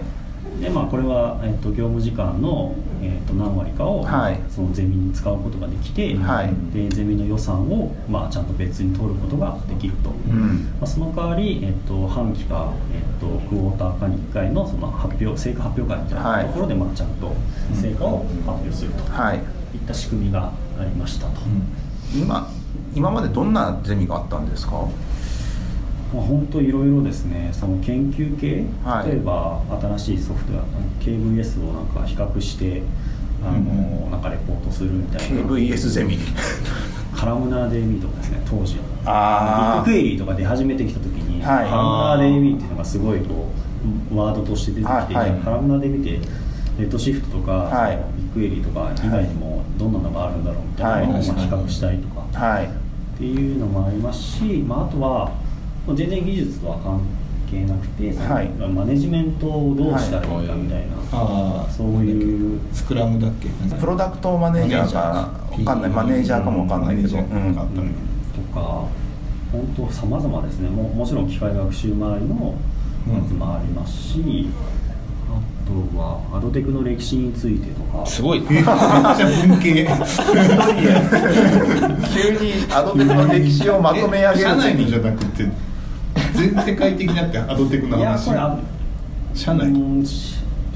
でまあ、これは、えっと業務時間の、えっと何割かを、はい。そのゼミに使うことができて、はい。でゼミの予算を、まあ、ちゃんと別に取ることができると、うん。まあ、その代わり、えっと半期か、えっとクォーターかに1回のその発表成果発表会みたいなところで、まあ、ちゃんと成果を発表すると、はい。いった仕組みがありましたと。今今までどんなゼミがあったんですか？まあ、本当いろいろですねその研究系、はい。例えば新しいソフトウェア KVS をなんか比較してあの、なんかレポートするみたいな。KVS ゼミ。カラムナー DB とかですね当時あー。ビッグクエリーとか出始めてきた時に、はい。カラムナー DB っていうのがすごいこうワードとして出てきて、はいはい。カラムナー DB ってレッドシフトとか、はい。ビッグクエリーとか以外にもどんなのがあるんだろうみたいなのを、比較したりとか、はい。っていうのもありますし、まあ、あとはもう全然技術とは関係なくて、はい。マネジメントをどうしたらいいかみたいな、ああそういう。スクラムだっけプロダクトマネージャー。かわかんない。マネージャーかもわかんないけど、マネージャーかあったねとか本当様々ですね。ももちろん機械学習周りのやつもありますし、あとはアドテクの歴史についてとか。すごい。めっちゃ文系急にアドテクの歴史をまとめ上げる社内のじゃなくて全世界的になってアドテクのいや話これあ社内。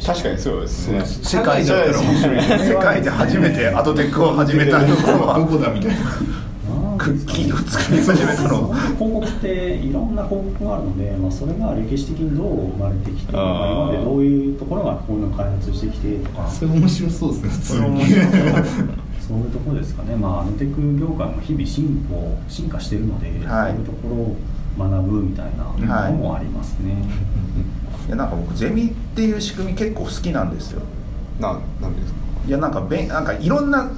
確かにそうですね。世界だったら面白い。世界で初めてアドテクを始めたところどはこだみたいな。クッキーを作り始めたの。広告っていろんな広告があるので、まあ、それが歴史的にどう生まれてきて、まあ、今までどういうところがこういうのを開発してきてとか。それ面白そうですね普通に。そういうところですかね、まあ、アノテク業界も日々進歩進化してるので、はい。そういうところを学ぶみたいなのもありますね、いやなんか僕ゼミっていう仕組み結構好きなんですよ。ななんでですか？いやなんかべんなんかいろんな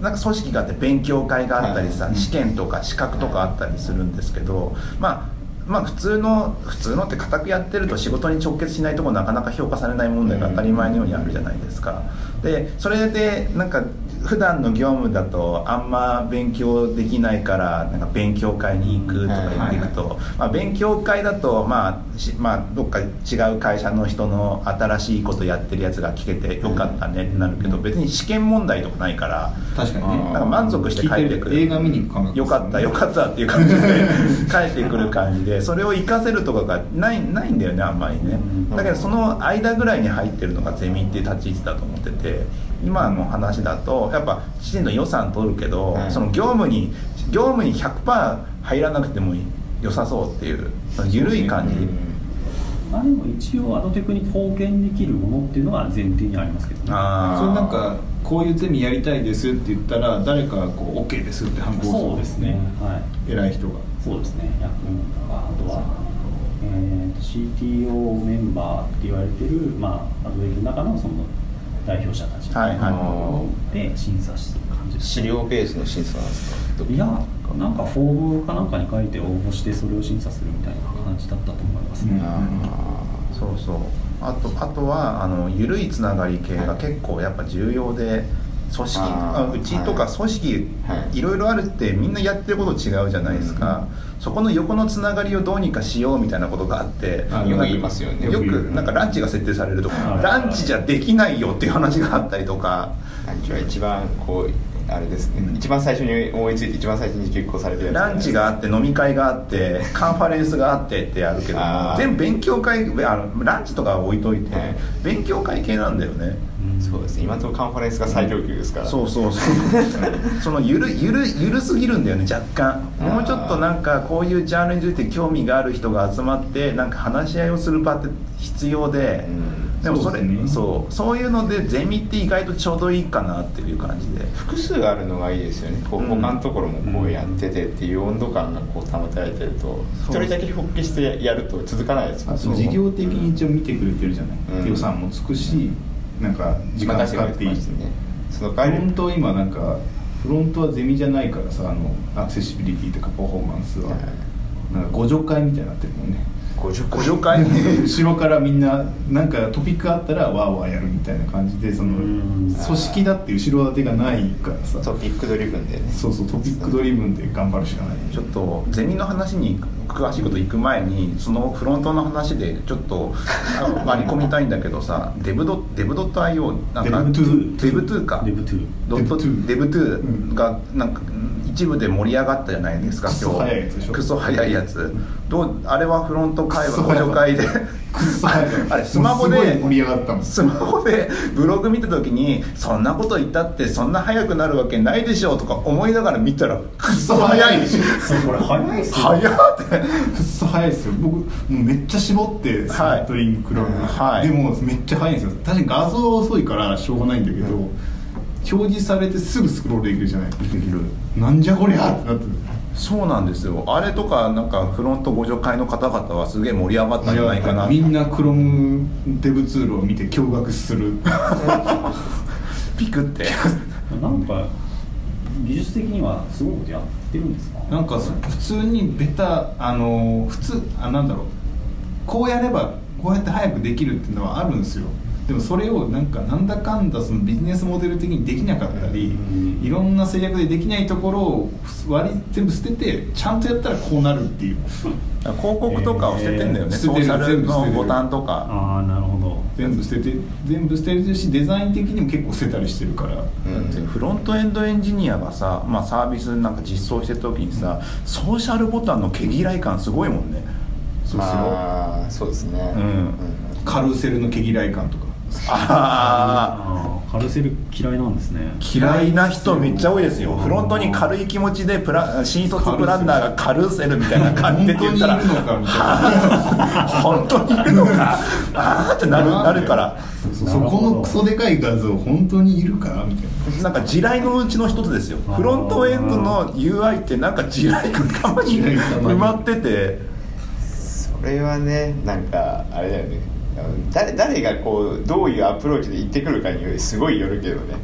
なんか組織があって勉強会があったりさ、はい。試験とか資格とかあったりするんですけど、まあまあ普通の普通のって固くやってると仕事に直結しないところなかなか評価されない問題が当たり前のようにあるじゃないですか。でそれでなんか普段の業務だとあんま勉強できないからなんか勉強会に行くとか言っていくと、まあ、勉強会だと、まあしまあ、どっか違う会社の人の新しいことやってるやつが聞けてよかったねってなるけど別に試験問題とかないから確かにね。なんか満足して帰ってくる。映画見に行く感覚よかったよかったっていう感じで 帰ってくる感じでそれを活かせるとかがないないんだよねあんまりね。だけどその間ぐらいに入ってるのがゼミっていう立ち位置だと思ってて今の話だとやっぱきちんと予算取るけど、はいその業務に業務に100%入らなくても良さそうっていう緩い感じ、まあ、でも一応アドテクに貢献できるものっていうのは前提にありますけどね。あー。それなんかこういうゼミやりたいですって言ったら誰かがこう OK ですって反抗するそうですね。はい。偉い人が。そうですね。役員とかあとは、えーと CTO メンバーって言われてる、まあ、アドテクの中のその代表者たち。で審査する感じです。資料ベースの審査なんですか？いやなんかフォームかなんかに書いて応募してそれを審査するみたいな感じだったと思いますね、うんあそうそう。あとあとはあの緩いつながり系が結構やっぱ重要で組織。あうちとか組織、はい。い、ろいろあるってみんなやってること違うじゃないですか、そこの横のつながりをどうにかしようみたいなことがあってあよく言いますよね。よくなんかランチが設定されるとはい。ランチじゃできないよっていう話があったりとか。ランチは一番こうあれですね、一番最初に思いついて一番最初に実行されるやつランチがあって飲み会があってカンファレンスがあってってやるけど全部勉強会あのランチとかは置いといて、はい。勉強会系なんだよねそうですね。今のところカンファレンスが最上級ですから、そうそうそう。そのゆるゆるゆるすぎるんだよね若干。もうちょっとなんかこういうジャンルについて興味がある人が集まってなんか話し合いをする場って必要で、うん。でもそれそうね。そう。そういうのでゼミって意外とちょうどいいかなっていう感じで。複数あるのがいいですよね。こううん。他のところもこうやっててっていう温度感がこう保たれてると。一人だけ復帰してやると続かないですもんあと事業的に一応見てくれてるじゃない、うん。予算もつくしなんか時間使っていいますね。その代わりフロント今なんかフロントはゼミじゃないからさあのアクセシビリティとかパフォーマンスは、はい。なんか互助会みたいになってるもんね50互助会後ろからみんななんかトピックあったらワーワーやるみたいな感じでそのうん。組織だって後ろ盾がないからさ。トピックドリブンでね。そうそうトピックドリブンで頑張るしかない。ちょっとゼミの話に詳しいこと行く前にそのフロントの話でちょっと 割り込みたいんだけどさデブドデブドット IO なんか Dev2 デブ2か。デブ2ドット Dev2 デブ2がなんか一部で盛り上がったじゃないですかクソ早いやつでしょ。クソ早いやつ。どうあれはフロント会話補助会で。くっそ早い。あれスマホで盛り上がったもん。スマホでブログ見た時にそんなこと言ったってそんな早くなるわけないでしょとか思いながら見たらクソ早いでしょ。そうこれ早いっすよ。早っって。くっそ早いですよ。僕もうめっちゃ絞ってスはい。ナットリングクローム、はい。でもめっちゃ早いんですよ。確かに画像は遅いからしょうがないんだけど、表示されてすぐスクロールできるじゃない？できるなんじゃこりゃってなってそうなんですよ。あれとかなんかフロント互助会の方々はすげえ盛り上がったんじゃないかな。みんなクロムデブツールを見て驚愕する。ピクって。なんか技術的にはすごいことやってるんですか？なんかそ普通にベタあの普通あなんだろう。こうやればこうやって早くできるっていうのはあるんですよでもそれをなんかなんだかんだそのビジネスモデル的にできなかったりうん。いろんな制約でできないところを割り全部捨ててちゃんとやったらこうなるっていう。広告とかを捨ててんだよね、えーソーシャルのボタンとか。ああなるほど。全部捨てて全部捨てるしデザイン的にも結構捨てたりしてるから。だってフロントエンドエンジニアがさ、まあ、サービスなんか実装してる時にさ、ソーシャルボタンの毛嫌い感すごいもんね。そうですよ。まあそうですね。うん。カルーセルの毛嫌い感とかあああカルセル嫌いなんですね。ー嫌いな人めっちゃ多いですよ。フロントに軽い気持ちでプラ新卒プランナーがカルーセルみたいな感じで本当にい言ったら。るのかみたいな。本当にいるのか？あーってなるなるから。そうそこのクソでかい画像本当にいるかみたいな。なんか地雷のうちの一つですよ。フロントエンドの UI ってなんか地雷がたまに埋まってて。それはねなんかあれだよね誰誰がこうどういうアプローチで行ってくるかによりすごいよるけどね。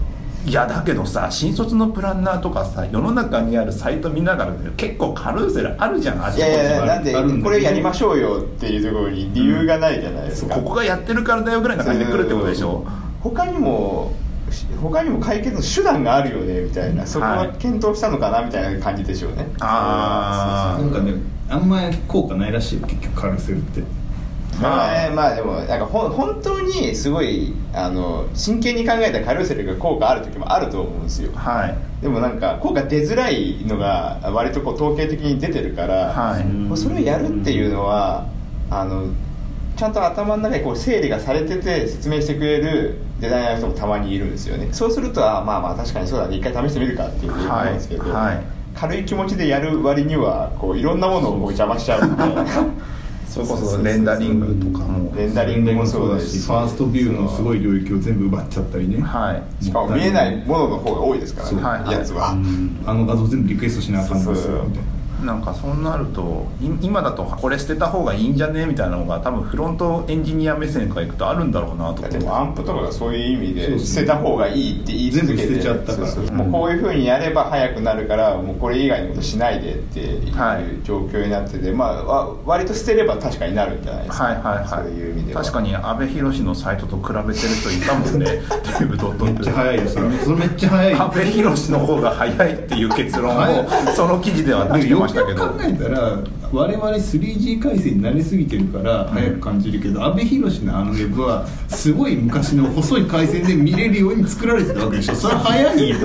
いやだけどさ新卒のプランナーとかさ世の中にあるサイト見ながら結構カルーセルあるじゃんあいやいやなんでこれやりましょうよっていうところに理由がないじゃないですか、ここがやってるからだよぐらいな感じで来るってことでしょ。他にもし他にも解決の手段があるよねみたいな。そこははい検討したのかなみたいな感じでしょうね。あなんかねあんまり効果ないらしいよ結局カルーセルってまあ、まあでもなんかほん本当にすごいあの真剣に考えたカルーセルが効果ある時もあると思うんですよ。はい。でもなんか効果出づらいのが割とこう統計的に出てるから、はい。もうそれをやるっていうのはあのちゃんと頭の中にこう整理がされてて説明してくれるデザイナーの人もたまにいるんですよね。そうするとあまあまあ確かにそうだね。一回試してみるかっていうふうに思うんですけど、はい。はい軽い気持ちでやる割にはこういろんなものを邪魔しちゃうんで それこそレンダリングとかも。レンダリングもそうだしファーストビューのすごい領域を全部奪っちゃったりね。はい。しかも見えないものの方が多いですからね、やつは、あの画像全部リクエストしなあかんですよみたいななんかそうなるとい今だとこれ捨てた方がいいんじゃね？みたいなのが多分フロントエンジニア目線からいくとあるんだろうなとか。でもアンプとかがそういう意味で捨てた方がいいって言い続けて全部捨てちゃったからそうそうもうこういうふうにやれば早くなるからもうこれ以外のことしないでっていうはい。状況になってて、まあわ割と捨てれば確かになるんじゃないですか、はいはいはい。そういう意味では。確かに阿部寛のサイトと比べてる人いたもんね デーブドットめっちゃ早いよそれ。それめっちゃ早い。よ阿部寛の方が早いっていう結論をはい。その記事では出してましたけど考えたら我々 3G 回線に慣れすぎてるから早く感じるけど、阿部寛のあのウェブはすごい昔の細い回線で見れるように作られてたわけでしょ。それは早いよ。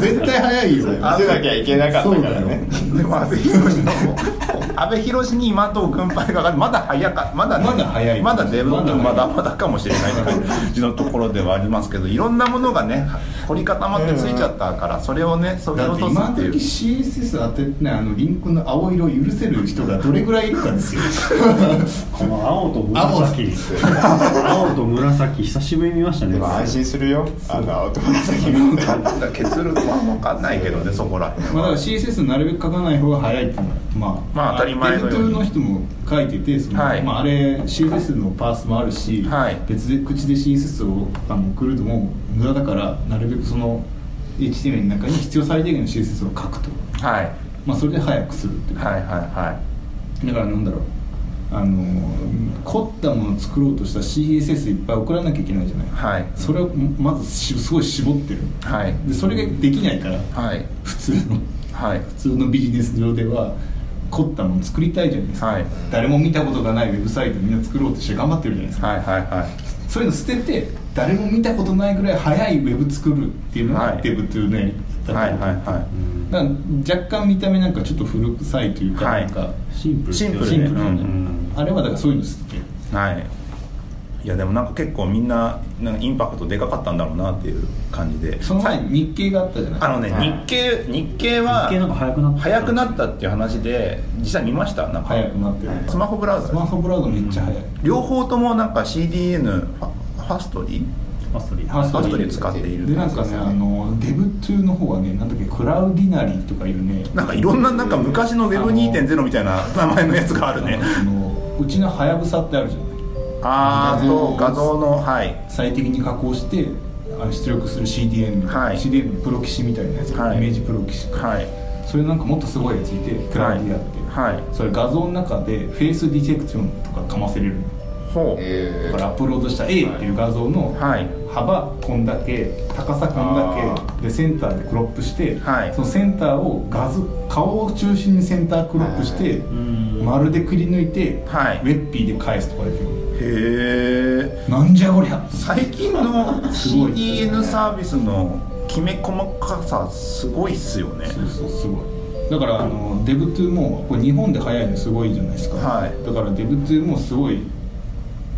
絶対早いよ。見せなきゃいけなかったからね。でも阿部寛の阿部寛に今のとこ軍配が上がる。まだ早かまだね、まだ早い。まだデブままだだまだかもしれない感じのところではありますけどいろんなものがね凝り固まってついちゃったからそれをねそぎだ落とすっていう。CSS 当ててねあのリンクの青色を許せる人がどれぐらいいるかですよ。この青と紫青と紫久しぶりに見ましたね。でも安心するよ。あの青と紫もだから結論は分かんないけどねそこら辺まあ、だからは CSS なるべく書かない方が早いっていうのはまあまあ当たり前のように。Web2 の人も書いててその、はい。まあ、あれ CSS のパースもあるし、はい。別で口で CSS をあの送るのも無駄だからなるべくその HTML の中に必要最低限の CSS を書くと、はいまあ、それで早くするっていう、はいはいはだからなんだろう。あの凝ったものを作ろうとしたら CSS いっぱい送らなきゃいけないじゃない、はい。それをまずしすごい絞ってる。いはい。でそれができないから。はい。普通の。はい。普通のビジネス上では凝ったもの作りたいじゃないですか、はい。誰も見たことがないウェブサイトみんな作ろうとして頑張ってるじゃないですか、はいはいはい。そういうの捨てて誰も見たことないぐらい早いウェブ作るっていうのはい。がデブ2のやり方だはいはいはだから若干見た目なんかちょっと古臭いというか、はい。なんかシンプルシンプルシンプルだね、うん。あれはだからそういうの捨てていはい。いやでもなんか結構みんななんかインパクトでかかったんだろうなっていう感じで。その前に日経があったじゃないあのねはい。日経日経は日経なんか早くなった早くなったっていう話で実際見ました？なんか。早くなってるスマホブラウザスマホブラウザめっちゃ早い、両方ともなんか CDN ファファストリー？ファストリーファストリー使っているでなんかねあのデブ2の方はねなんだっけクラウディナリーとかいうね。なんかいろんななんか昔の Web2.0 みたいな名前のやつがあるね。なんかそのうちのはやぶさってあるじゃない。あーと画像のはい。最適に加工してあの出力する CDN みたいな、はい。CDN のプロ棋士みたいなやつ、はい。イメージプロキシはい。それなんかもっとすごいやついて Cloudinaryって。いう、はい。それ画像の中で face detection とかかませれるの。ほう。えだからアップロードした A っていう画像のはい幅こんだけ高さこんだけでセンターでクロップして、はい。そのセンターを画像顔を中心にセンタークロップして、丸でくり抜いて、はい。ウェッピーで返すとかできるへえ。なんじゃこりゃ。最近の CDN サービスのきめ細かさすごいっすよね。そうそうすごい。だからあの Dev2 もこれ日本で早いのすごいじゃないですか、はい。だから Dev2 もすごい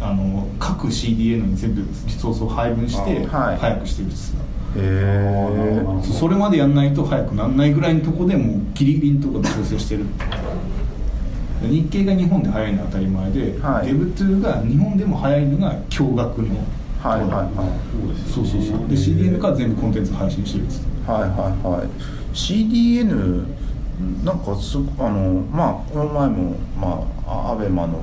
あの各 CDN に全部リソースを配分してあはい。早くしてるっすよ。へえそれまでやんないと早くなんないぐらいのとこでもうギリギリのとこで調整してる。で 日経が日本で早いのは当たり前で、はい。Dev2 が日本でも早いのが驚愕の。はいはいはい。そうそうそうで CDN から全部コンテンツ配信してるっつってはいはいはい。CDN なんかすあのまあこの前もまあアベマの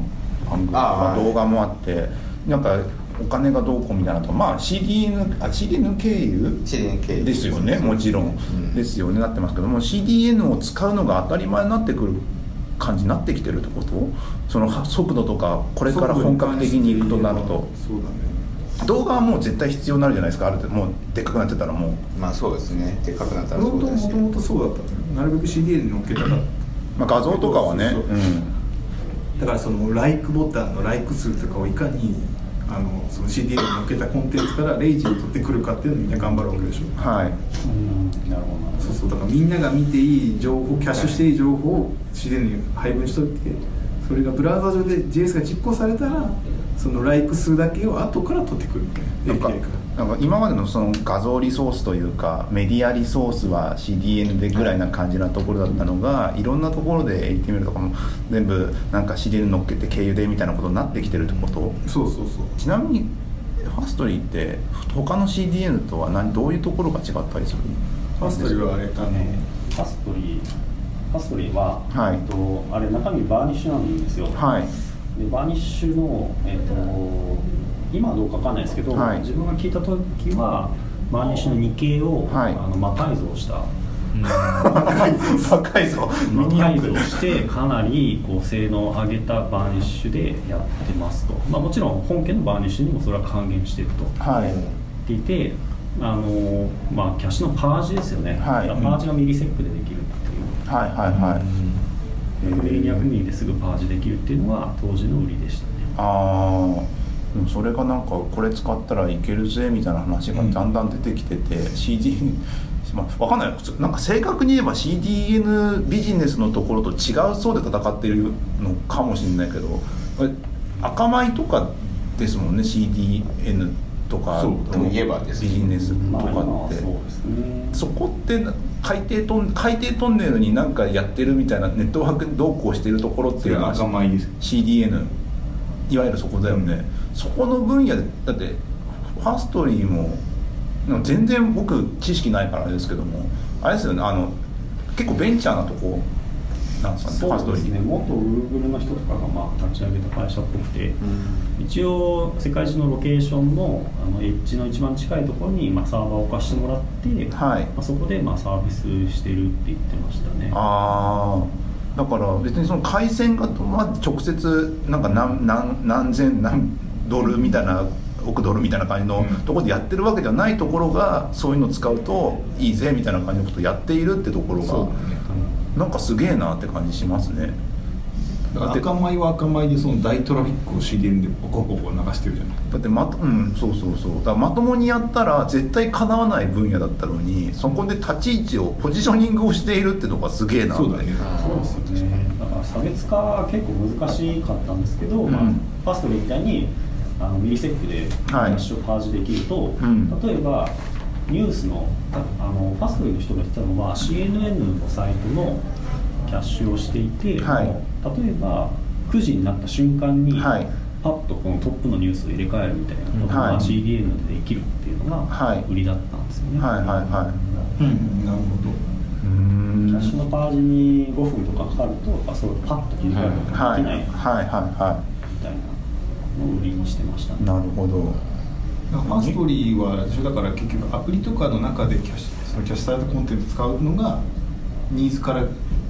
番組まああー動画もあってなんかお金がどうこうみたいなとかまあ CDN あ CDN 経由？CDN 経由。ですよねもちろん、ん。ですよねなってますけども CDN を使うのが当たり前になってくる感じになってきてるってこと？そのは速度とかこれから本格的にいくとなると。そうだね。動画はもう絶対必要になるじゃないですかある程度。もうでっかくなってたらもう。まあそうですね。でっかくなったらそうですしもともとそうだったのよなるべく CDN に乗っけたらまあ、画像とかはね。そうそうそう。うんだからその LIKE ボタンの LIKE 数とかをいかにあのその CDN に乗っけたコンテンツからレイジを取ってくるかっていうのをみんな頑張るわけでしょ。はい。うんなるほどそうそう。だからみんなが見ていい情報キャッシュしていい情報を CDN に配分しといてそれがブラウザ上で JS が実行されたらその LIKE 数だけを後から取ってくるみたいな。API からなんか今までのその画像リソースというかメディアリソースは CDN でぐらいな感じなところだったのがいろんなところで HTML とかも全部なんか CDN 乗っけて経由でみたいなことになってきてるってこと？そうそうそう。ちなみにファストリーって他の CDN とは何どういうところが違ったりするファストリーはあれあのどねFastly Fastly は、はい。えっと、あれ中身 Varnish なんですよ。はい。で Varnish の、えっと、今はどうかわかんないですけど、はい。自分が聞いた時は Varnish の2系を、はい。あの魔改造した。若いぞ若いぞミ魔ニ改造してかなりこう性能を上げた Varnish でやってますと、まあ、もちろん本家の Varnish にもそれは還元してると。はい。言っていてあの、まあ、キャッシュのパージですよね、はい。パージがミリセックでできるっていう。はいはいはい。100ミリ200ミリですぐパージできるっていうのが当時の売りでしたね。ああでもそれがなんかこれ使ったらいけるぜみたいな話がだんだん出てきてて、CD まあ、わかんないなんか正確に言えば CDN ビジネスのところと違う層で戦っているのかもしれないけど赤米とかですもんね CDN とかとですビジネスとかって、はそうですね。そこって海底トン海底トンネルになんかやってるみたいなネットワーク同行してるところっていうのは赤米です CDN いわゆるそこだよね、そこの分野でだってファストリーも全然僕知識ないからですけどもあれですよねあの結構ベンチャーなとこなんですかねファストリー。そうですね元 Google の人とかがまあ立ち上げた会社っぽくて、一応世界中のロケーションのあのエッジの一番近いところにまあサーバーを置かしてもらって、はい。まあ、そこでまあサービスしてるって言ってましたね。ああだから別にその回線がまあ直接なんか何何何千何ドルみたいな億ドルみたいな感じのうんところでやってるわけではないところがそういうの使うといいぜみたいな感じのことをやっているってところがなんかすげえなって感じしますね赤米は赤米でその大トラフィックを CDN でボコボコ流してるじゃない。だってまとうんそうそうそう。だからまともにやったら絶対かなわない分野だったのにそこで立ち位置をポジショニングをしているってとこがすげえなそうだね。そうですよね。だから差別化は結構難しかったんですけど、まあうん、ファストリーみたいにあのミリセックでキはい。ャッシュをパージできると、ん。例えばニュースのああのファストリーの人が言ってたのは CNN のサイトのキャッシュをしていて、はい例えば9時になった瞬間に、はい。パッとこのトップのニュースを入れ替えるみたいなことがはい。CDN でできるっていうのはい。が売りだったんですよね。はいはいはい。うんなるほど。キャッシュのパージに5分とかかかるとやっぱそれをパッと切り替えることがはい。はいできないみはい。はたいなのを売りにしてました。ね。いなるほど。Fastly はだから結局アプリとかの中でキャッシュそのキャッシュされたコンテンツ使うのがニーズから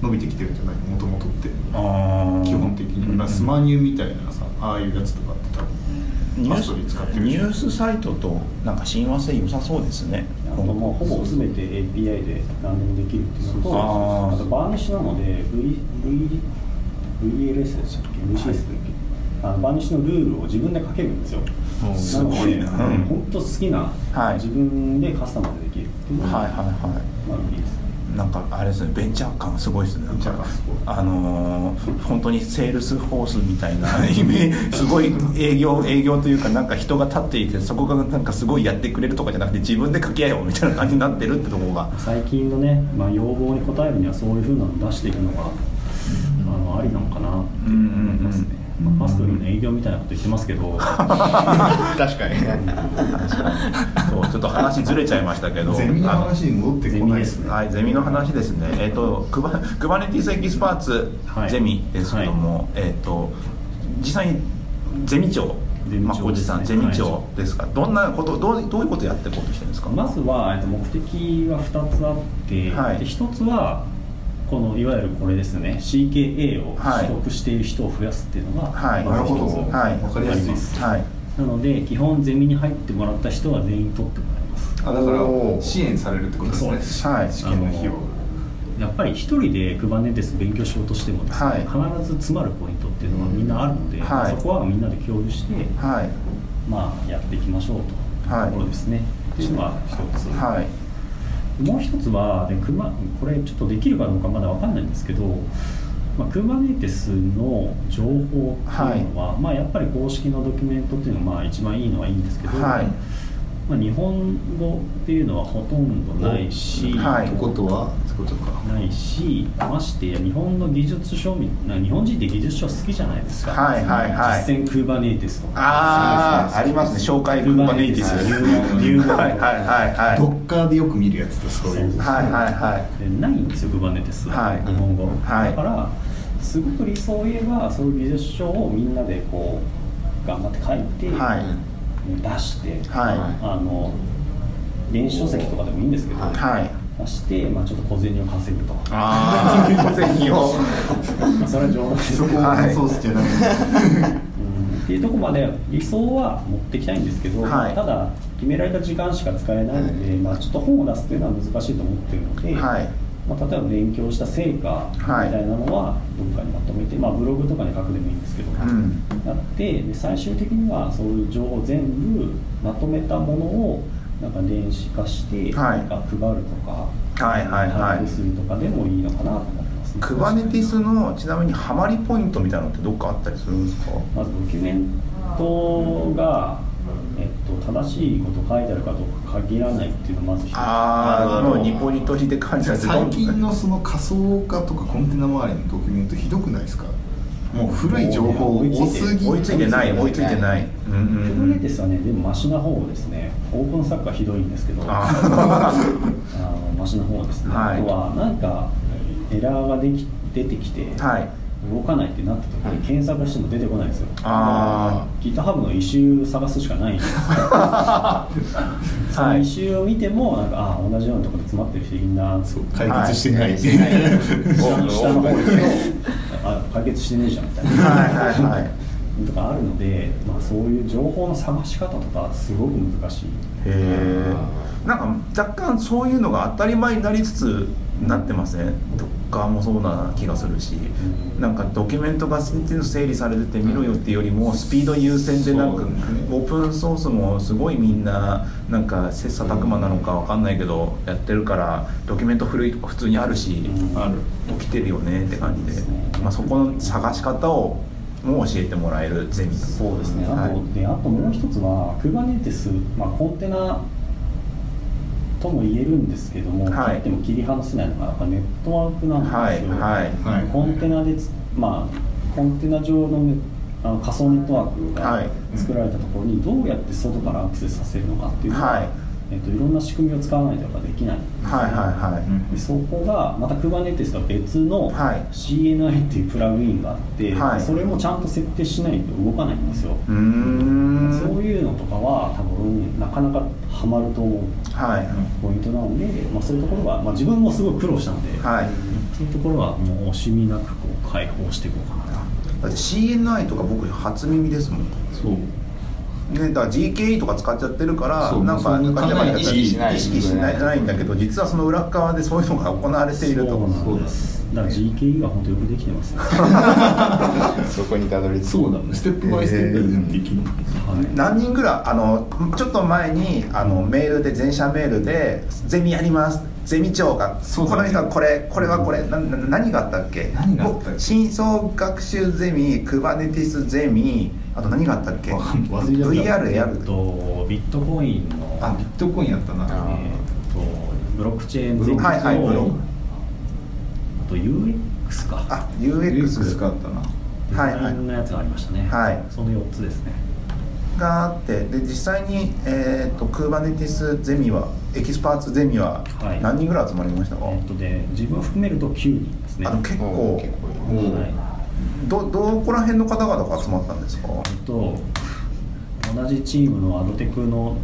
伸びてきてるんじゃない？もともとって基本的に、まあスマニューみたいなさああいうやつとかって多分ニュースニュースサイトとなんか親和性良さそうですね。あともうほぼ全て API で何でもできるっていうのとあと Varnish なので v v VLS でしたっけ？VCS だっけ、あの Varnish のルールを自分で書けるんですよ。すごいな。本当好きな、はい。自分でカスタマイズできるっていう。のが、はいはい。はまあいいですなんかあれですねベンチャー感すごいですねベンチャー感すごい。あのー本当に Salesforce みたいな イメージすごい営業営業というかなんか人が立っていてそこがなんかすごいやってくれるとかじゃなくて自分で書き換えよみたいな感じになってるってところが。最近のね、まあ、要望に応えるにはそういうふうなのを出していくのが、あのありなのかなって思いますね、うんうんうんまあ、 Fastly の営業みたいなこと言ってますけど。確かに。そうちょっと話ずれちゃいましたけど。ゼミの話に戻ってこないですね。はい、ゼミの話ですね、えっとクバクバネティスエキスパーツはい。ゼミですけども、えっと実際にゼミ長。ゼミ長まあおじさんゼミ長ですか、どんなことどうどういうことやっていこうとしてるんですか？まずは、えっと、目的は2つあって、はい。で1つはこのいわゆるこれですね。CKA をはい。取得している人を増やすっていうのが、はい。まず一つはい。わかりやすいです。はい。なので基本ゼミに入ってもらった人は全員取ってもらいます。あだから支援されるってことですね。そうです。はい。試験の費用やっぱり一人で Kubernetes 勉強しようとしてもですね、はい。必ず詰まるポイントっていうのはみんなあるので、はい。そこはみんなで共有して、はい。まあ、やっていきましょうとはいいうところですね、っていうのが一つ、はいもう一つはでクマこれちょっとできるかどうかまだわかんないんですけど、まあ、Kubernetes の情報っていうのは、まあ、やっぱり公式のドキュメントっていうのはまあ一番いいのはいいんですけど、はいまあ、日本語っていうのはほとんどないし、はい。ってことはってことか。ないしましてや日本の技術書みな日本人って技術書好きじゃないですか、はいはいはい。実践クーバネーティスとか。ああありますね。紹介クーバネイティス入門入門はいはいはい。はいドッカーでよく見るやつだそういう。はいはいはい。でないんですよクーバネティスは、はい。日本語、はい。だからすごく理想を言えばそういう技術書をみんなでこう頑張って書いて、はい出して、はい。あの電子書籍とかでもいいんですけど、はい。出して、まあ、ちょっと小銭を稼ぐと。ああ 小銭を。まあそれは情報です。そこはいがソースじゃなくてうん。っていうところまで理想は持っていきたいんですけど、はい。ただ決められた時間しか使えないので、まあ、ちょっと本を出すっていうのは難しいと思ってるので、はいまあ、例えば勉強した成果みたいなのはどっかにまとめて、まあ、ブログとかに書くでもいいんですけど、うん。やってで最終的にはそういう情報を全部まとめたものをなんか電子化して、はい。なんか配るとか、はいはいはい。配布するとかでもいいのかなと思ってます、クバネティスのちなみにハマりポイントみたいなのってどっかあったりするんですか？まずドキュメントが、えっと、正しいこと書いてあるかどうか限らないっていうのがまず一つ。ああもうリポジトリで感じた最近のその仮想化とかコンテナ周りのドキュメントひどくないですか？もう古い情報多すぎ追いついてない追いついてない。うんうんクうん。ブネテスはね。でもマシな方ですね。オープンサッカーひどいんですけど。ああのマシな方ですね、はい。あとはなんかエラーができ出てきて、はい動かないってなった時に検索しても出てこないんですよ。あ GitHub のイシュー探すしかないんです そのイシューを見てもなんかあ同じようなところで詰まってるしみんな。そう解決してない、下の下の方に あ解決してねえじゃんみたいな、はいはいはい。とかあるので、まあ、そういう情報の探し方とかすごく難しい。へえなんか若干そういうのが当たり前になりつつなってますねドッカーもそうな気がするしなんかドキュメントが整理されてて見ろよっていうよりもスピード優先でなんかオープンソースもすごいみんななんか切磋琢磨なのかわかんないけどやってるからドキュメント古いとか普通にあるしうん。ある。起きてるよねって感じで。まあ、そこの探し方をも教えてもらえるゼミ。とそうですね。あと,、はい。であともう一つは Kubernetes、まあ、コンテナとも言えるんですけども、はい。ても切り離せないのがやっぱネットワークなんですよ、はいはい。はい。コンテナでつまあコンテナ上のねあの仮想ネットワークがはい。作られたところにどうやって外からアクセスさせるのかっていうのは、はいえっと、いろんな仕組みを使わないとやっぱできない。ねはいはいはい。でそこがまた Kubernetes とは別のはい。CNI っていうプラグインがあって、はい。それもちゃんと設定しないと動かないんですよ、うーん。そういうのとかは多分分なかなかハマると思う。はい。ポイントなので、まあ、そういうところは、まあ、自分もすごい苦労したので、はい。そういうところはもう惜しみなくこう解放していこうかなだって CNI とか僕初耳ですもん。そうね、だから GKE とか使っちゃってるからなんかそんななんか意識しない意識しないないんだけど実はその裏側でそういうのが行われているとそうなんです。だから GKE は本当よくできてますね、そこにたどり着く。そうだねステップバイステップでできる。はい。何人ぐらいあのちょっと前にあのメールで全社メールで「ゼミやります」ゼミ長が、ね。この人はこれこれはこれなな何があったっけ？何があったっけ？深層学習ゼミクバネティスゼミあと何があったっけ？VR やる。とビットコインのあビットコインやったな。あえっとブロックチェーンゼミと、はいはいブロあと UX か。あ UX UX 使ったな。デはいはい。のやつがありましたね、はい。その4つですねがあってで実際に、えー、と Kubernetes ゼミはエキスパーツゼミははい。何人ぐらい集まりましたか、えっとで自分を含めると9人ですね。あの結構うん結構はい。どどこら辺の方々が集まったんですか？えっと同じチームのアドテクの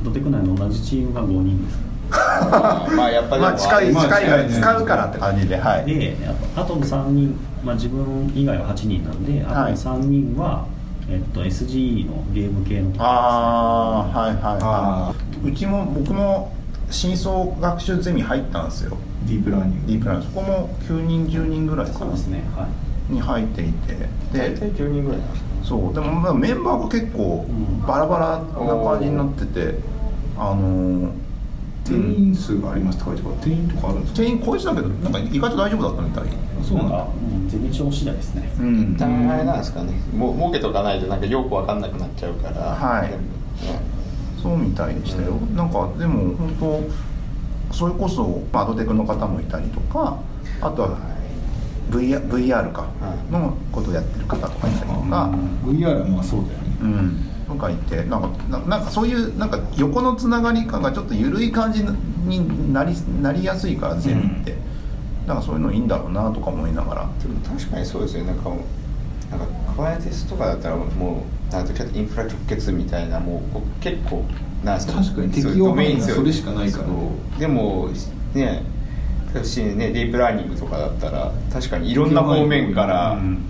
アドテク内の同じチームが5人です。まあやっぱりまあ近いまあ近いから使うからって感じではい。であとあとの3人、まあ、自分以外は8人なんであとはいの3人は、えっと、SGE のゲーム系のところですね。ああはいはい。あはいうちも僕も深層学習ゼミ入ったんですよ。ディープラーニング。ディープラーニング。そこも9人10人ぐらいかな。そうですねはい。に入っていて。大体で10人ぐらいなんですかそう。でもまあメンバーが結構うん。バラバラな感じになっててあのー定員数がありますとか定員とかあるんですか？定員超えてたけどなんか意外と大丈夫だったみたいそうなんゼミ長次第ですね。うん。一旦あれなんですかね。も儲けとかないとなんかよくわかんなくなっちゃうから。はい。そうみたいでしたよ、なんかでも本当それこそまあアドテクの方もいたりとかあとは VR, VR かはい。のことをやってる方とかいたりとか、VR はまあそうだよね。うん、とかいてなんかななんかそういうなんか横のつながり感がちょっと緩い感じになりなりやすいからゼミって、なんかそういうのいいんだろうなとか思いながら。でも確かにそうですよね。なんかなんかクワイテスとかだったらもうなんとかインフラ直結みたいなもう結構な確かに適用範囲がそれしかないから。でもね私ねディープラーニングとかだったら確かにいろんな方面からうん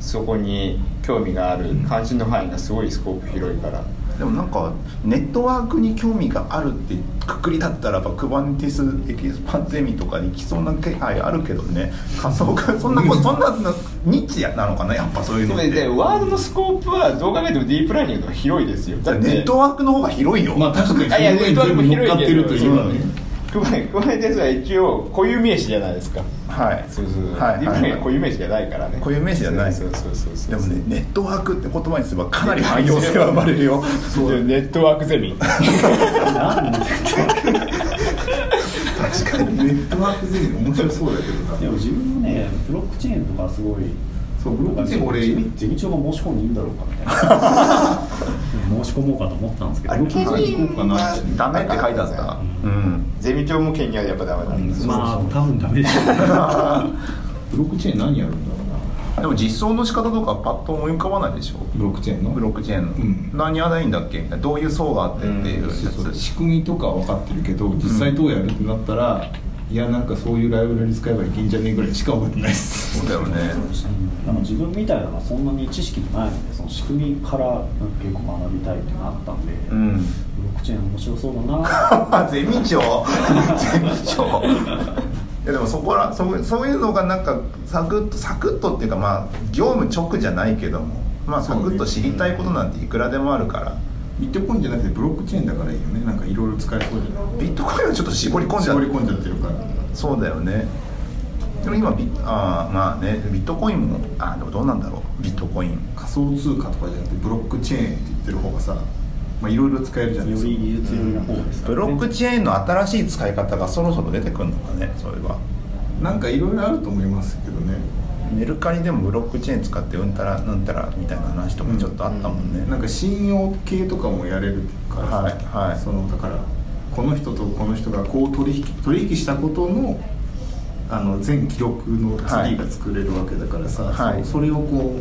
そこに興味がある関心の範囲がすごいスコープ広いからでもなんかネットワークに興味があるってくくりだったらやっぱクバネティスエキスパンゼミとかに来そうな気配あるけどね。仮想化そんなことそんなのニッチなのかなやっぱそういうの。ってででワードのスコープはどう考えてもディープラーニングの方が広いですよ。だってネットワークの方が広いよ、まあ確かにあいやその上に全部乗っかってるというかねクバネクバネテスは一応固有名詞じゃないですか。はい。そうそうそう、はい。ディープラーニングははい固有名詞じゃないからね。固有名詞じゃない。そうそうそうそう。でもねネットワークって言葉にすればかなり汎用性は生まれるよ。そう。ネットワークゼミ。確かに。ネットワークゼミ面白そうだけどな。でも自分もねブロックチェーンとかすごいそうブロックチェーン俺。ゼミゼミ長が申し込んでいいんだろうかみたいな申し込もうかと思ったんですけど。あれケニ行こうかなはダメって書いてあった。うん。ゼミ長もケニアはやっぱダメなん。ですよ、まあ多分ダメでしょう。ブロックチェーン何やるんだろうな。でも実装の仕方とかパッと思い浮かばないでしょブロックチェーンの？ブロックチェーンの、うん。何やらいいんだっけ？みたいなどういう層があってっていう仕組みとかは分かってるけど実際どうやるってなったら、いやなんかそういうライブラリ使えばいけんじゃねえぐらいしか覚えてないです。そうだよね。なんか自分みたいなのはそんなに知識ないのでその仕組みからなんか結構学びたいっていうのがあったんで、うん。ブロックチェーン面白そうだな。ゼミ長。ゼミ長。いやでもそこらそうそういうのがなんかサクッとサクッとっていうかまあ業務直じゃないけどもまあサクッと知りたいことなんていくらでもあるからビットコインじゃなくてブロックチェーンだからいいよね。なんかいろいろ使えそうにビットコインはちょっと絞り込んじゃう絞り込んじゃってるから。そうだよね。でも今ビあーまあね。ビットコインもあでもどうなんだろう。ビットコイン。仮想通貨とかじゃなくてブロックチェーンって言ってる方がさまあいろいろ使えるじゃない？ですかより技術寄りな方ですから、ね、ブロックチェーンの新しい使い方がそろそろ出てくるのかねそういえば。なんかいろいろあると思いますけどねメルカリでもブロックチェーン使ってうんたらなんたらみたいな話とかちょっとあったもんね、なんか信用系とかもやれるからさ、はいはい。そのだからこの人とこの人がこう取引取引したことのあの全記録のツリーが作れるわけだからさ、はい。そそれをこ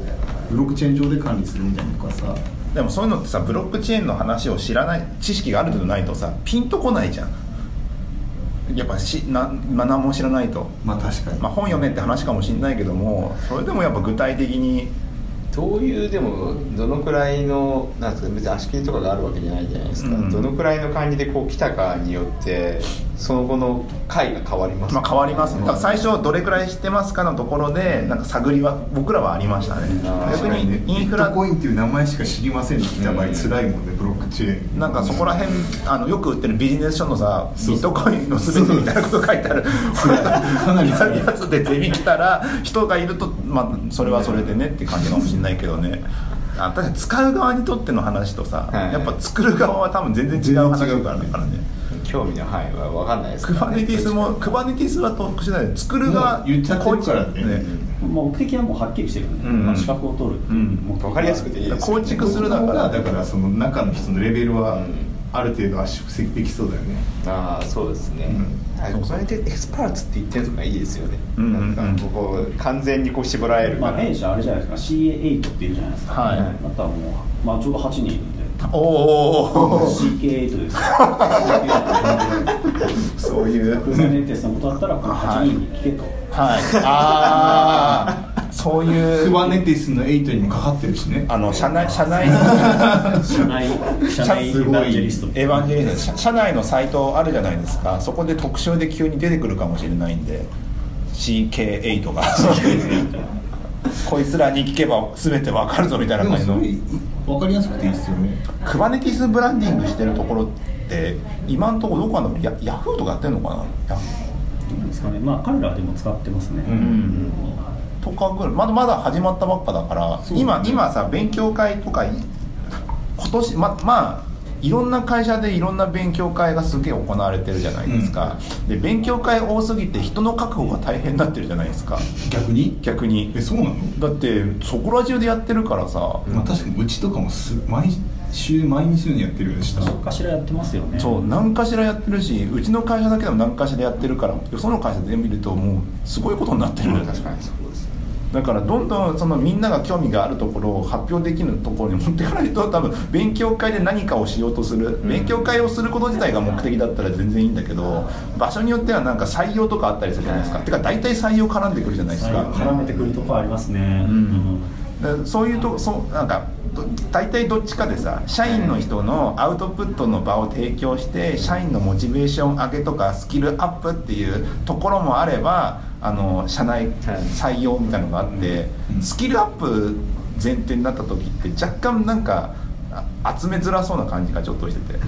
うブロックチェーン上で管理するみたいなのとかさ。でもそういうのってさブロックチェーンの話を知らない知識がある程度ないとさピンとこないじゃんやっぱしなまあ何も知らないと、まあ確かに、まあ、本読めって話かもしれないけどもそれでもやっぱ具体的に。どういうでもどのくらいのなんですか別に足切りとかがあるわけじゃないじゃないですか、うん。どのくらいの感じでこう来たかによってその後の回が変わります。まあ、変わります。ねだから最初どれくらい知ってますかのところでなんか探りは僕らはありましたね。逆にインフラビットコインっていう名前しか知りませんって来た場合うん。辛いもんねブロックチェーン。なんかそこら辺あのよく売ってるビジネス書のさビットコインの全てみたいなこと書いてある。かなりやつでゼミ来たら人がいると、まあ、それはそれでねって感じかもしれないけどね。あ確かに使う側にとっての話とさ、はい。やっぱ作る側は多分全然違う話だからね興味の範囲は分かんないですクバからね。ネティスもクバネティスは特殊だよね作る側もう言っちゃってるからね。まあ目的はもうはっきりしてるんで、うん。まあ、資格を取るっていう分かりやすくていいですよ構築するだから。だだからその中の人のレベルはうんある程度圧縮できそうだよね。ああそうですね、うはい。これでエクスパーツって言ってるのがいいですよね、うん。うんうんなんかここ完全にこう絞られるまあ弊社あれじゃないですか。CA8 っていうじゃないですか、はい。あとはもう、まあ、ちょうど8人おお CK8 ですそういうクーネテスのことだったらこの8人に聞けと、はい。ああそういう。クバネティスの8にもかかってるしね。あの社内社内。社内社内エヴァンジェリスト。エヴァンジェリスト。社社内のサイトあるじゃないですか。そこで特集で急に出てくるかもしれないんで。CK8 がこいつらに聞けば全てわかるぞみたいでな感じの。分かりやすくていいですよね。クバネティスブランディングしてるところって今のところどこなの？ヤヤフーとかやってんのかな？ですかね。まあ彼らはでも使ってますね、ん。とかぐらい。まだまだ始まったばっかだから、そう今今さ勉強会とかい今年ままあいろんな会社でいろんな勉強会がすげえ行われてるじゃないですか、で勉強会多すぎて人の確保が大変になってるじゃないですか。逆に？逆に。えそうなの？だってそこら中でやってるからさ、まあ確かにうちとかもす毎週毎日のようにやってるようでした。どっかしらやってますよね。そう何かしらやってるしうちの会社だけでも何かしらやってるからよその会社全部見るともうすごいことになってる、確かにそうですねだからどんどんそのみんなが興味があるところを発表できるところに持っていかないと多分勉強会で何かをしようとする、勉強会をすること自体が目的だったら全然いいんだけど場所によってはなんか採用とかあったりするじゃないですか、てか大体採用絡んでくるじゃないですか、絡めてくるとこありますね、うん。でそういうとそうなんかど大体どっちかでさ社員の人のアウトプットの場を提供して社員のモチベーション上げとかスキルアップっていうところもあればあの社内採用みたいなのがあって、スキルアップ前提になった時って若干なんかあ集めづらそうな感じがちょっとしてて。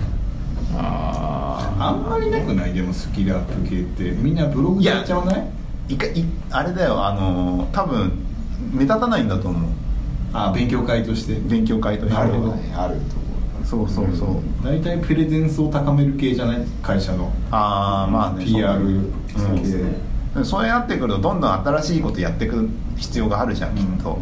ああんまりなくない？でもスキルアップ系って。みんなブログでやっちゃわない？いかいあれだよ。あの多分目立たないんだと思う。あ勉強会として？勉強会として。なるほど。あると思う。そうそうそう、大体プレゼンスを高める系じゃない？会社の。ああまあね PR そう系。でそうやってくるとどんどん新しいことやっていく必要があるじゃんきっと、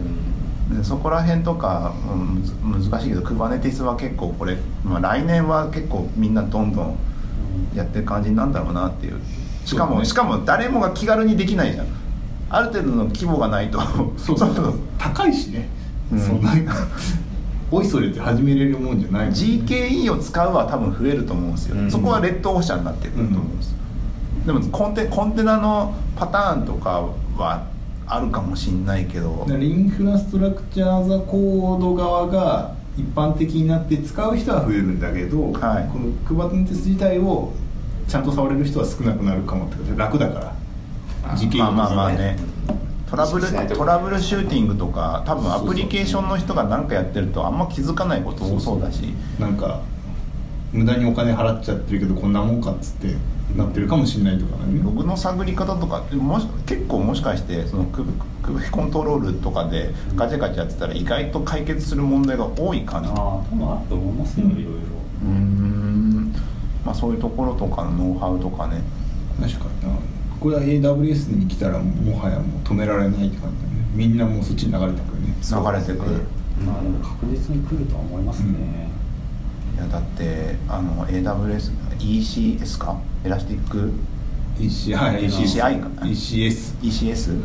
でそこら辺とか、うん難しいけど Kubernetes は結構これ、まあ、来年は結構みんなどんどんやってる感じなんだろうなっていう。しかも、ね。しかも誰もが気軽にできないじゃん。ある程度の規模がないと。そうそう。そう高いしね、うん。そんな おいそれって始めれるもんじゃないもん GKE を使うは多分増えると思うんですよ、うん。そこはレッドオーシャンになってくると思うんです、でもコンテコンテナのパターンとかはあるかもしんないけど。インフラストラクチャーザコード側が一般的になって使う人は増えるんだけど、はい。この Kubernetes 自体をちゃんと触れる人は少なくなるかもってことで楽だから。時系まあまあまあね。トラブルトラブルシューティングとか多分アプリケーションの人が何かやってるとあんま気づかないこと多そうだし。なんか無駄にお金払っちゃってるけどこんなもんかっつってなってるかもしれないとかね。ログの探り方とかもし結構もしかしてそのクブクブコントロールとかでガチャガチャやってたら意外と解決する問題が多い感じああ多分あると思いますよ、いろいろ。うーんまあそういうところとかのノウハウとかね。確かにな。これは AWS に来たらもはやもう止められないって感じだね。みんなもうそっちに流れてくるね。流れてく。る、まあでも確実に来るとは思いますね、いやだってあの AWS ECS か？エラスティック EC はい ECI か。ECS ECS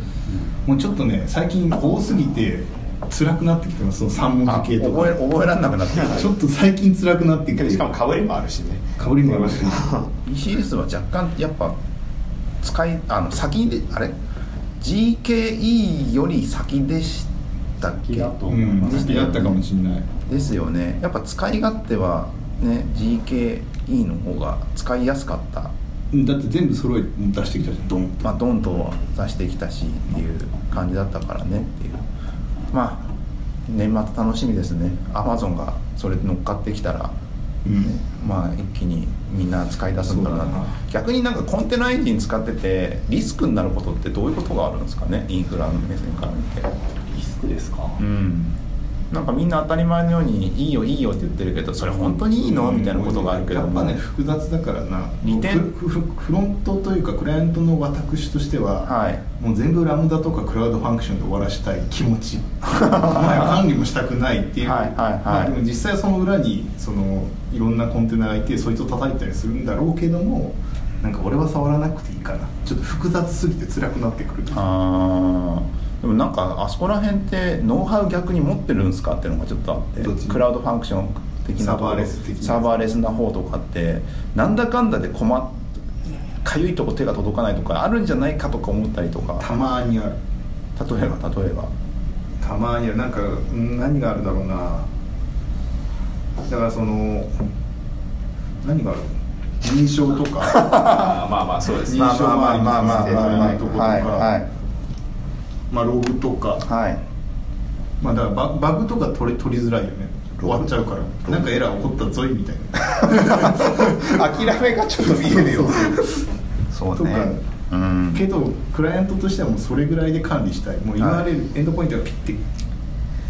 もうちょっとね最近多すぎて辛くなってきてますその3文あ字系と覚えか覚えられなくなってきた。ちょっと最近辛くなってきて。しかもかぶりもあるしね。かぶりもあるし。ECS は若干やっぱ使いあの先であれ？GKE より先でしたっけ？先だとうん思います。好きだったかもしれない。ですよね。やっぱ使い勝手はね GKE の方が使いやすかった。うんだって全部揃えて出してきたじゃんドンと。まあドンと出してきたしっていう感じだったからねっていう。まあ年末楽しみですね。Amazon がそれで乗っかってきたら。うん。まあ一気にみんな使い出すんだろうなな。逆になんかコンテナエンジン使っててリスクになることってどういうことがあるんですかね？インフラの目線から見て。リスクですか、うんなんかみんな当たり前のように「いいよいいよ」って言ってるけどそれ本当にいいの？みたいなことがあるけど。やっぱね複雑だからな。利点フロントというかクライアントの私としては、はい。もう全部ラムダとかクラウドファンクションで終わらしたい気持ち。ま あ管理もしたくないっていう、はいはいでも実際その裏にそのいろんなコンテナがいてそいつを叩いたりするんだろうけどもなんか俺は触らなくていいかな。ちょっと複雑すぎて辛くなってくる。あーでもなんかあそこら辺ってノウハウ逆に持ってるんですかっていうのがちょっとあってクラウドファンクション的なサーバーレス的な。サーバーレスな方とかってなんだかんだで困っかゆいとこ手が届かないとかあるんじゃないかとか思ったりとかたまにある。例えば例えば。たまにある。なんかうん何があるだろうな。だからその何がある？認証とか。まあまあそうですね。認証周りのまあまあまあまあ。まあまあとことかはいはい。まあログとか。はい。まあだからババグとか取り取りづらいよね。終わっちゃうから。なんかエラー起こったぞいみたいな。諦めがちょっと見えるよ。そうね。うん。けどクライアントとしてはもうそれぐらいで管理したい。もうはい。URL、エンドポイントがピッて。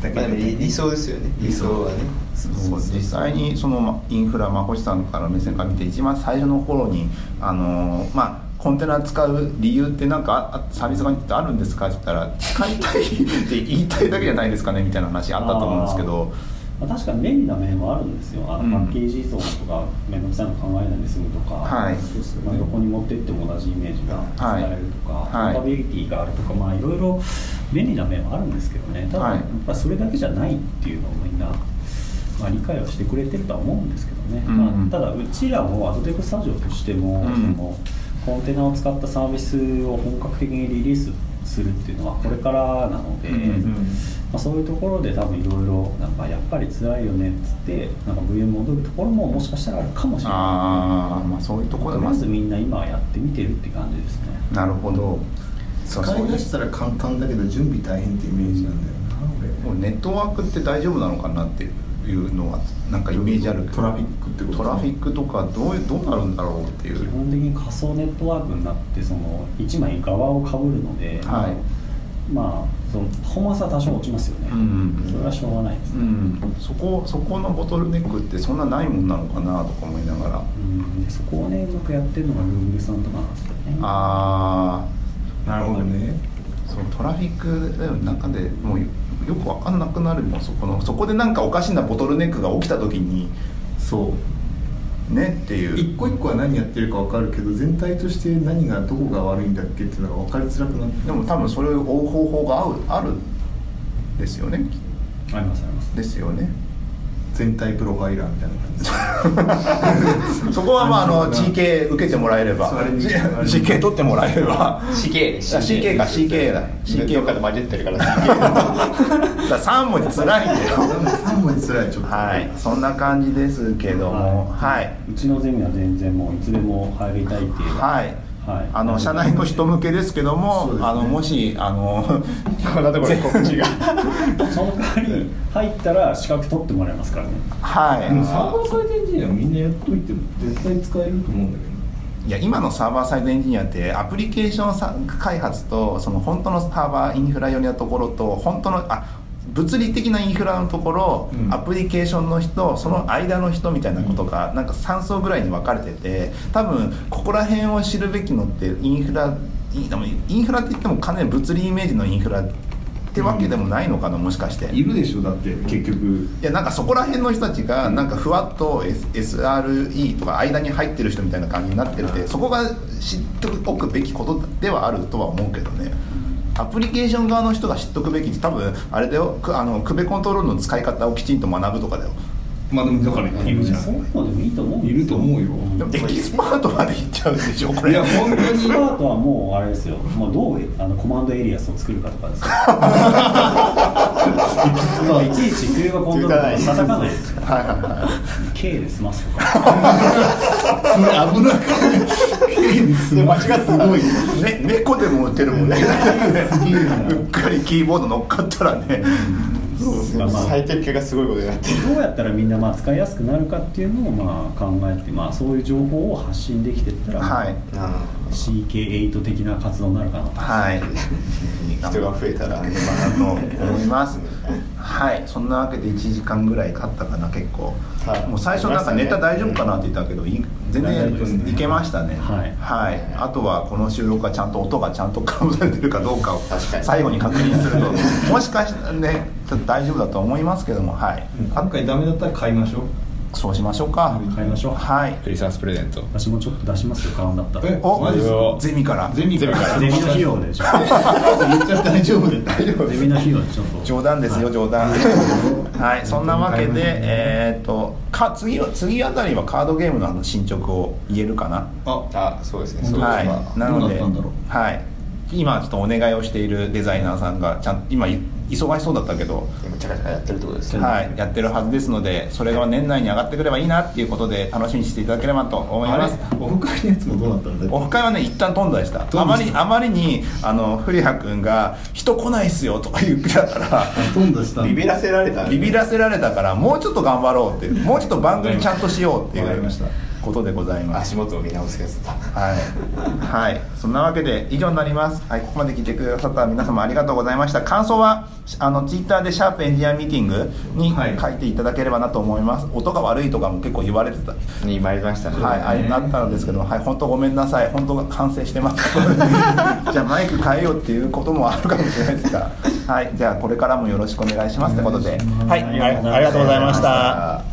だけまあでも理理想ですよね。理想。はね。そう。実際にそのまインフラ、まあ、星さんから目線から見て一番最初の頃にあのーまあコンテナ使う理由ってなんかあサービス側にってあるんですか？って言ったら使いたいって言いたいだけじゃないですかねみたいな話あったと思うんですけど。まあ、確かに便利な面もあるんですよ。あの、うん。パッケージ依存とか面倒くさいの考えないで済むとか、はい。まあ、どこに持ってっても同じイメージが使えるとか、はい。ポータビリティがあるとかまあいろいろ便利な面はあるんですけどね。ただ、はい。やっぱりそれだけじゃないっていうのをみんな、まあ、理解はしてくれてるとは思うんですけどね、うんまあ、ただうちらもアドテクスタジオとしても、うん。そのコンテナを使ったサービスを本格的にリリースするっていうのはこれからなので、うんうんまあ、そういうところで多分いろいろなんかやっぱり辛いよねっつってなんか VM 戻るところももしかしたらあるかもしれない。ああまあそういうところでまずみんな今はやってみてるって感じですね。なるほど。そう使い出したら簡単だけど準備大変ってイメージなんだよな俺。もうネットワークって大丈夫なのかなっていうのはなんかイメージあるけど。トラフィックってことトラフィックとかどうどうなるんだろうっていう。基本的に仮想ネットワークになってその1枚側をかぶるので、はい。まあそのパフォーマンスは多少落ちますよね、うんうんそれはしょうがないですね、うん、そこそこのボトルネックってそんなないもんなのかなとか思いながら。うん。でそこをねうまくやってるのが Google さんとかなんですよね。あなるほどね。あそのトラフィックの中でもうよよく分かんなくなるもん。そこのそこでなんかおかしなボトルネックが起きた時にそう。ねっていう。一個一個は何やってるか分かるけど全体として何がどこが悪いんだっけっていうのが分かりづらくなって。でも多分それを追う方法が合うあるんですよね。ありますあります。ですよね全体プロファイラーみたいな感じ。そこはまああの GK 受けてもらえれば。それに。G- GK 取ってもらえれば。CK あ CK か。CK だ。CK どっかで混じってるから。CK だ。から3文字つらいんだよ。3文字つらいちょっと。はい。そんな感じですけども。はい。うちのゼミは全然もういつでも入りたいっていう。はいはい。あの社内の人向けですけども、ね。あのもしあのが その代わり入ったら資格取ってもらえますからね。はい。でもサーバーサイドエンジニアみんなやっといて絶対使えると思うんだけどいや今のサーバーサイドエンジニアってアプリケーションさ開発とその本当のサーバーインフラ寄りなところと本当のあ物理的なインフラのところ、うん。アプリケーションの人その間の人みたいなことが、なんか3層ぐらいに分かれてて多分ここら辺を知るべきのってインフライでもインフラって言ってもかなり物理イメージのインフラってわけでもないのかなもしかして。いるでしょだって結局。いやなんかそこら辺の人たちがなんかふわっと S- SRE とか間に入ってる人みたいな感じになっててそこが知っておくべきことではあるとは思うけどねアプリケーション側の人が知っとくべきって多分あれだよ。くあのクベコントロールの使い方をきちんと学ぶとかだよ。まあでもだからいるじゃそういうん。のでもいいと思ういると思うよ。でもエキスパートまでいっちゃうんでしょこれ。いや本当にスタートはもうあれですよ。もうどうあのコマンドエリアスを作るかとかですよ。まあいちいちクエバコントローラーを叩かないですよ。はいはいはい K で済ますとか危なく間違ったら、ね、猫でも打てるもんね。うっかりキーボード乗っかったらねまあまあ。最適化がすごいことになってる。どうやったらみんなまあ使いやすくなるかっていうのをまあ考えて、まあ、そういう情報を発信できていったら、はい、CK8 的な活動になるかなと。はい、人が増えたら頑張と思いますはい。そんなわけで1時間ぐらい経ったかな結構、はい。もう最初なんかネタ大丈夫かなって言ったけどい全然いけましたね。はい。あとはこの収録がちゃんと音がちゃんとカウントされてるかどうかを最後に確認すると もしかしたらねちょっと大丈夫だと思いますけどもはい。今回ダメだったら買いましょう。そうしましょうか。買いましょう。はい。クリスマスプレゼント。私もちょっと出しますよ買うんだったら。えおマジですか？ゼミから。ゼミから。ゼミの費用でじゃあ。言っちゃって大丈夫で大丈夫ゼミの費用でちょっと。冗談ですよ、冗談。はい。そんなわけでえーっとか次は次あたりはカードゲームのあの進捗を言えるかな？あ。あそうですね。そうですはい。わなのではい。今ちょっとお願いをしているデザイナーさんがちゃん今い忙しそうだったけど今チャカチャカやってるってことですね。はい、やってるはずですのでそれが年内に上がってくればいいなっていうことで楽しみにしていただければと思います。オフ会のやつもどうなったんだオフ会はね一旦飛んだりした。あまりあまりにあの古谷君が「人来ないっすよ」とか言ってたから飛んだした。んだビビらせられたんでビビらせられたからもうちょっと頑張ろうってもうちょっと番組ちゃんとしようっていうわかりましたことでございます。足元を見直すやつだ。はい、はい、そんなわけで以上になります、はい、ここまで聞いてくださった皆様ありがとうございました。感想はあのツイッターで「シャープエンジニアミーティング」にはい。書いていただければなと思います、音が悪いとかも結構言われてた。に参りましたね。はい、あれなったのですけど、はい、本当ごめんなさい、本当が完成してます。じゃあマイク変えようっていうこともあるかもしれないですが、はい、じゃあこれからもよろしくお願いしますってことで、はい、ありがとうございました。